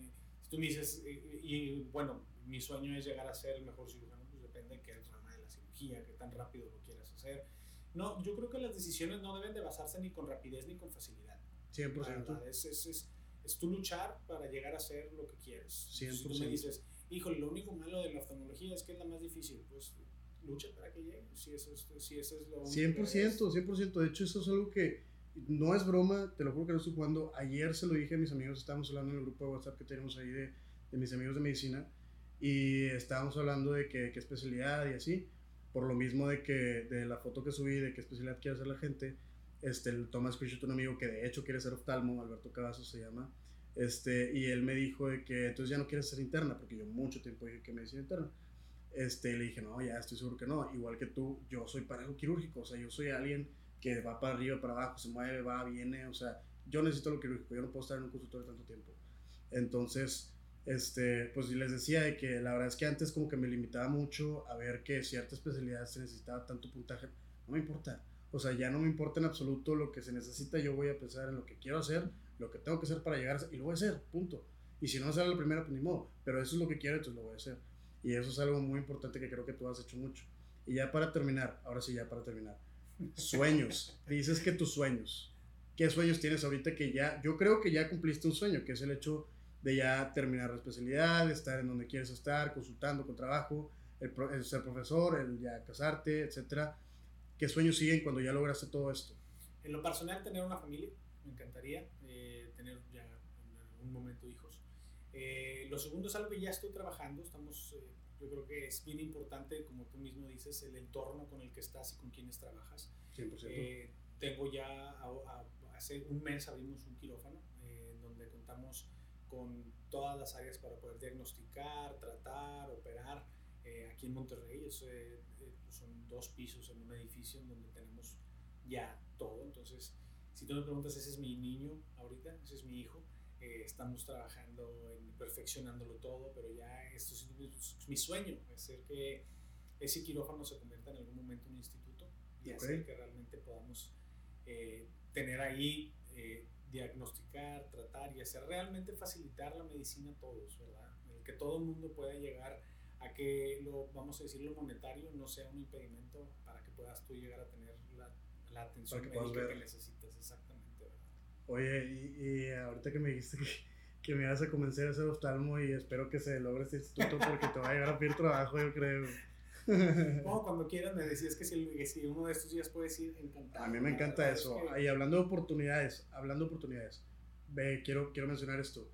tú me dices, y bueno, mi sueño es llegar a ser el mejor cirujano, pues depende de qué rama de la cirugía, qué tan rápido lo quieras hacer. No, yo creo que las decisiones no deben de basarse ni con rapidez ni con facilidad. 100%. Es, es, es, es tú luchar para llegar a ser lo que quieres. 100%. Si tú me dices, híjole, lo único malo de la oftalmología es que es la más difícil, pues lucha para que llegue, si eso es, si eso es lo 100%, 100%. De hecho, eso es algo que no es broma, te lo juro que no estoy jugando. Ayer se lo dije a mis amigos, estábamos hablando en el grupo de WhatsApp que tenemos ahí de, de mis amigos de medicina y estábamos hablando de qué especialidad y así, por lo mismo de que de la foto que subí, de qué especialidad quiere hacer la gente, este, el Thomas screenshot un amigo que de hecho quiere ser oftalmo, Alberto Cavazos se llama, este, y él me dijo de que entonces ya no quieres ser interna, porque yo mucho tiempo dije que me decía interna. Este, le dije, no, ya estoy seguro que no. Igual que tú, yo soy para algo quirúrgico, o sea, yo soy alguien que va para arriba, para abajo, se mueve, va, viene, o sea, yo necesito lo quirúrgico, yo no puedo estar en un consultorio tanto tiempo. Entonces, este, pues les decía de que la verdad es que antes como que me limitaba mucho a ver que cierta especialidad se necesitaba tanto puntaje. No me importa. O sea, ya no me importa en absoluto lo que se necesita. Yo voy a pensar en lo que quiero hacer, lo que tengo que hacer para llegar a y lo voy a hacer, punto. Y si no sale la primera, pues ni modo. Pero eso es lo que quiero, entonces lo voy a hacer. Y eso es algo muy importante que creo que tú has hecho mucho. Y ya para terminar, ahora sí, ya para terminar. Sueños. Dices que tus sueños. ¿Qué sueños tienes ahorita que ya, yo creo que ya cumpliste un sueño, que es el hecho de ya terminar la especialidad, estar en donde quieres estar, consultando con trabajo, el, ser profesor, el ya casarte, etcétera. ¿Qué sueños siguen cuando ya lograste todo esto? En lo personal, tener una familia, me encantaría eh, tener ya en algún momento hijos. Eh, lo segundo es algo que ya estoy trabajando, estamos, eh, yo creo que es bien importante, como tú mismo dices, el entorno con el que estás y con quienes trabajas. 100%. tengo ya, hace un mes abrimos un quirófano en donde contamos con todas las áreas para poder diagnosticar, tratar, operar. Eh, aquí en Monterrey es, eh, eh, son dos pisos en un edificio en donde tenemos ya todo. Entonces, si tú me preguntas, ese es mi niño ahorita, ese es mi hijo. Eh, estamos trabajando en perfeccionándolo todo, pero ya esto es mi sueño, es ser que ese quirófano se convierta en algún momento en un instituto y hacer que realmente podamos eh, tener ahí, eh, diagnosticar, tratar y hacer realmente facilitar la medicina a todos, ¿verdad? que todo el mundo pueda llegar a que lo, vamos a decir, lo monetario no sea un impedimento para que puedas tú llegar a tener la, la atención médica que necesitas, ¿verdad? Oye, y, y ahorita que me dijiste que, que me vas a convencer a hacer oftalmo y espero que se logre este instituto porque te va a llegar a pedir trabajo, yo creo. No, cuando quieras me decías que si, si, uno de estos días puedes ir, encantado. A mí me encanta eso. Y hablando de oportunidades, hablando de oportunidades, ve, quiero, quiero mencionar esto.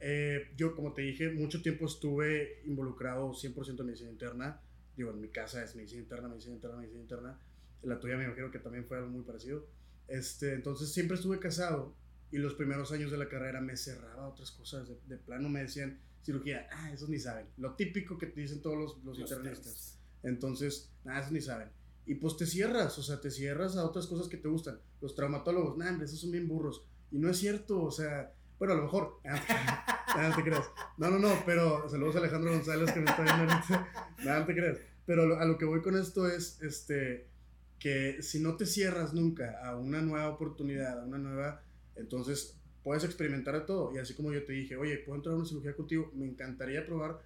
Eh, yo, como te dije, mucho tiempo estuve involucrado 100% en medicina interna. Digo, en mi casa es medicina interna, medicina interna, medicina interna. En la tuya me imagino que también fue algo muy parecido. Este, entonces siempre estuve casado y los primeros años de la carrera me cerraba otras cosas. De, plano me decían, cirugía, ah, esos ni saben. Lo típico que te dicen todos los, los, internistas. Entonces, nada, esos ni saben. Y pues te cierras, o sea, te cierras a otras cosas que te gustan. Los traumatólogos, nada, esos son bien burros. Y no es cierto, o sea, bueno, a lo mejor, nada, no te creas. No, no, no, pero saludos a Alejandro González que me está viendo ahorita. Nada, te creas. Pero a lo que voy con esto es, este, que si no te cierras nunca a una nueva oportunidad, a una nueva, entonces puedes experimentar de todo. Y así como yo te dije, oye, puedo entrar a una cirugía contigo, me encantaría probar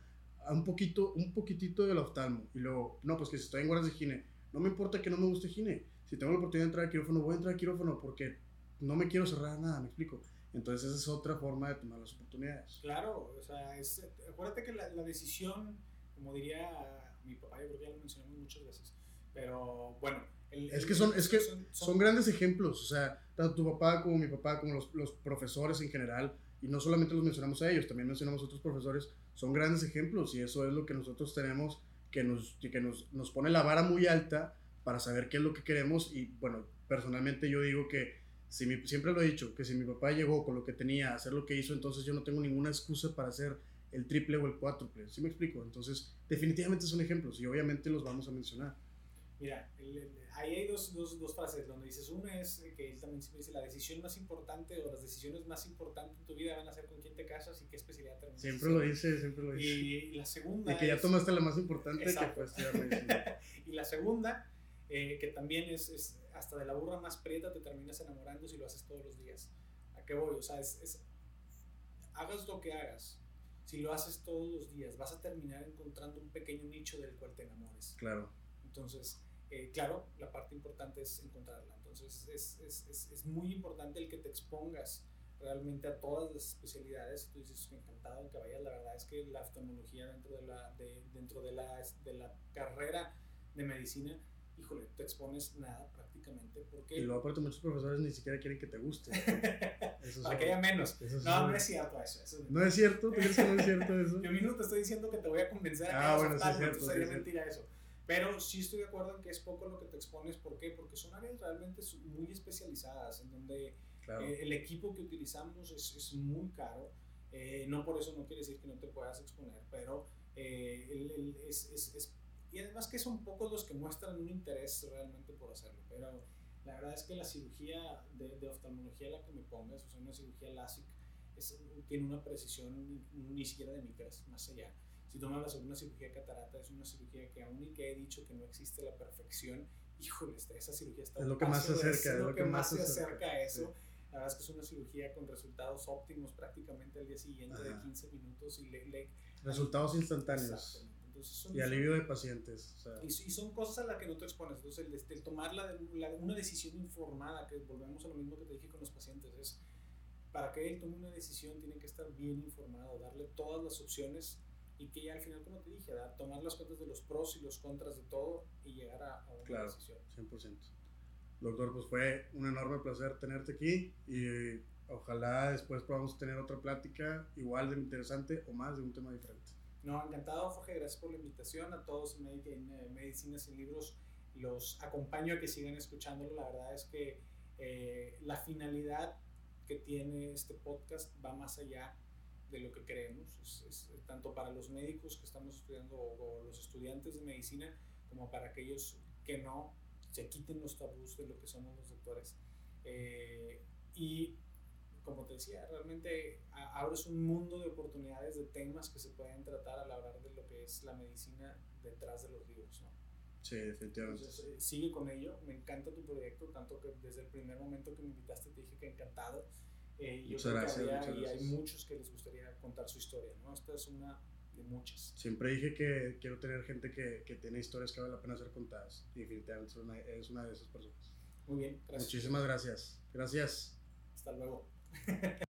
un poquito, un poquitito del oftalmo. Y luego, no, pues que si estoy en guardias de gine, no me importa que no me guste gine. Si tengo la oportunidad de entrar al quirófano, voy a entrar al quirófano porque no me quiero cerrar nada, me explico. Entonces esa es otra forma de tomar las oportunidades. Claro, o sea, es, acuérdate que la, la decisión, como diría mi papá, yo creo que ya lo mencionamos muchas veces, pero bueno, es que, son, es que son, grandes ejemplos, o sea, tanto tu papá como mi papá, como los, los, profesores en general, y no solamente los mencionamos a ellos, también mencionamos a otros profesores, son grandes ejemplos y eso es lo que nosotros tenemos, que nos, que nos, nos pone la vara muy alta para saber qué es lo que queremos y bueno, personalmente yo digo que si mi, siempre lo he dicho, que si mi papá llegó con lo que tenía a hacer lo que hizo, entonces yo no tengo ninguna excusa para hacer el triple o el cuádruple, ¿sí me explico? Entonces, definitivamente son ejemplos y obviamente los vamos a mencionar. Mira, ahí hay dos, dos, dos, frases donde dices, una es que él también dice, la decisión más importante o las decisiones más importantes en tu vida van a ser con quién te casas y qué especialidad terminas. Siempre lo dice, siempre lo dice. Y, la segunda... Y que ya tomaste la más importante que fue estudiar y la segunda, eh, que también es, es, hasta de la burra más prieta te terminas enamorando si lo haces todos los días. ¿A qué voy? O sea, es, es hagas lo que hagas, si lo haces todos los días, vas a terminar encontrando un pequeño nicho del cual te enamores. Claro. Entonces, eh, claro, la parte importante es encontrarla. Entonces, es, es, es, muy importante el que te expongas realmente a todas las especialidades. Tú dices, encantado en que vayas. La verdad es que la oftalmología dentro de la, de, dentro de la, de la carrera de medicina, híjole, te expones nada prácticamente. Porque... Y luego aparte muchos profesores ni siquiera quieren que te guste. Para que haya menos. no, no es cierto eso. eso ¿No es cierto? ¿Tú crees que no es cierto eso? Yo mismo te estoy diciendo que te voy a convencer a ah, bueno, sí es cierto, sería mentira eso. Pero sí estoy de acuerdo en que es poco lo que te expones. ¿Por qué? Porque son áreas realmente muy especializadas, en donde eh, el equipo que utilizamos es, es muy caro. Eh, no por eso no quiere decir que no te puedas exponer, pero eh, el, el, es, es, y además que son pocos los que muestran un interés realmente por hacerlo. Pero la verdad es que la cirugía de, de oftalmología la que me pongas, o sea, una cirugía LASIK, tiene una precisión ni siquiera de micras, más allá. Si hablas sobre una cirugía catarata, es una cirugía que aún y que he dicho que no existe la perfección, híjole, esa cirugía está... Es lo que más se acerca, es lo que más se acerca a eso. La verdad es que es una cirugía con resultados óptimos prácticamente al día siguiente de 15 minutos y le, resultados instantáneos. y alivio de pacientes. y, son cosas a las que no te expones. Entonces, el, tomar la, una decisión informada, que volvemos a lo mismo que te dije con los pacientes, es para que él tome una decisión tiene que estar bien informado, darle todas las opciones y que ya al final, como te dije, tomar las cuentas de los pros y los contras de todo y llegar a, una claro, decisión. 100%. Doctor, pues fue un enorme placer tenerte aquí y ojalá después podamos tener otra plática igual de interesante o más de un tema diferente. No, encantado, Jorge. Gracias por la invitación. A todos en eh, Medicinas y Libros los acompaño a que sigan escuchándolo. La verdad es que eh, la finalidad que tiene este podcast va más allá de lo que creemos, es, tanto para los médicos que estamos estudiando o, los estudiantes de medicina, como para aquellos que no se quiten los tabús de lo que somos los doctores. Eh, y como te decía, realmente abres un mundo de oportunidades, de temas que se pueden tratar al hablar de lo que es la medicina detrás de los libros, ¿no? Sí, definitivamente. Entonces, eh, sigue con ello, me encanta tu proyecto, tanto que desde el primer momento que me invitaste te dije que encantado. Eh, muchas yo gracias, que y hay muchos que les gustaría contar su historia, ¿no? Esta es una de muchas. Siempre dije que quiero tener gente que, que tiene historias que vale la pena ser contadas. Y definitivamente es una, es una de esas personas. Muy bien, gracias. Muchísimas gracias. Gracias. Hasta luego.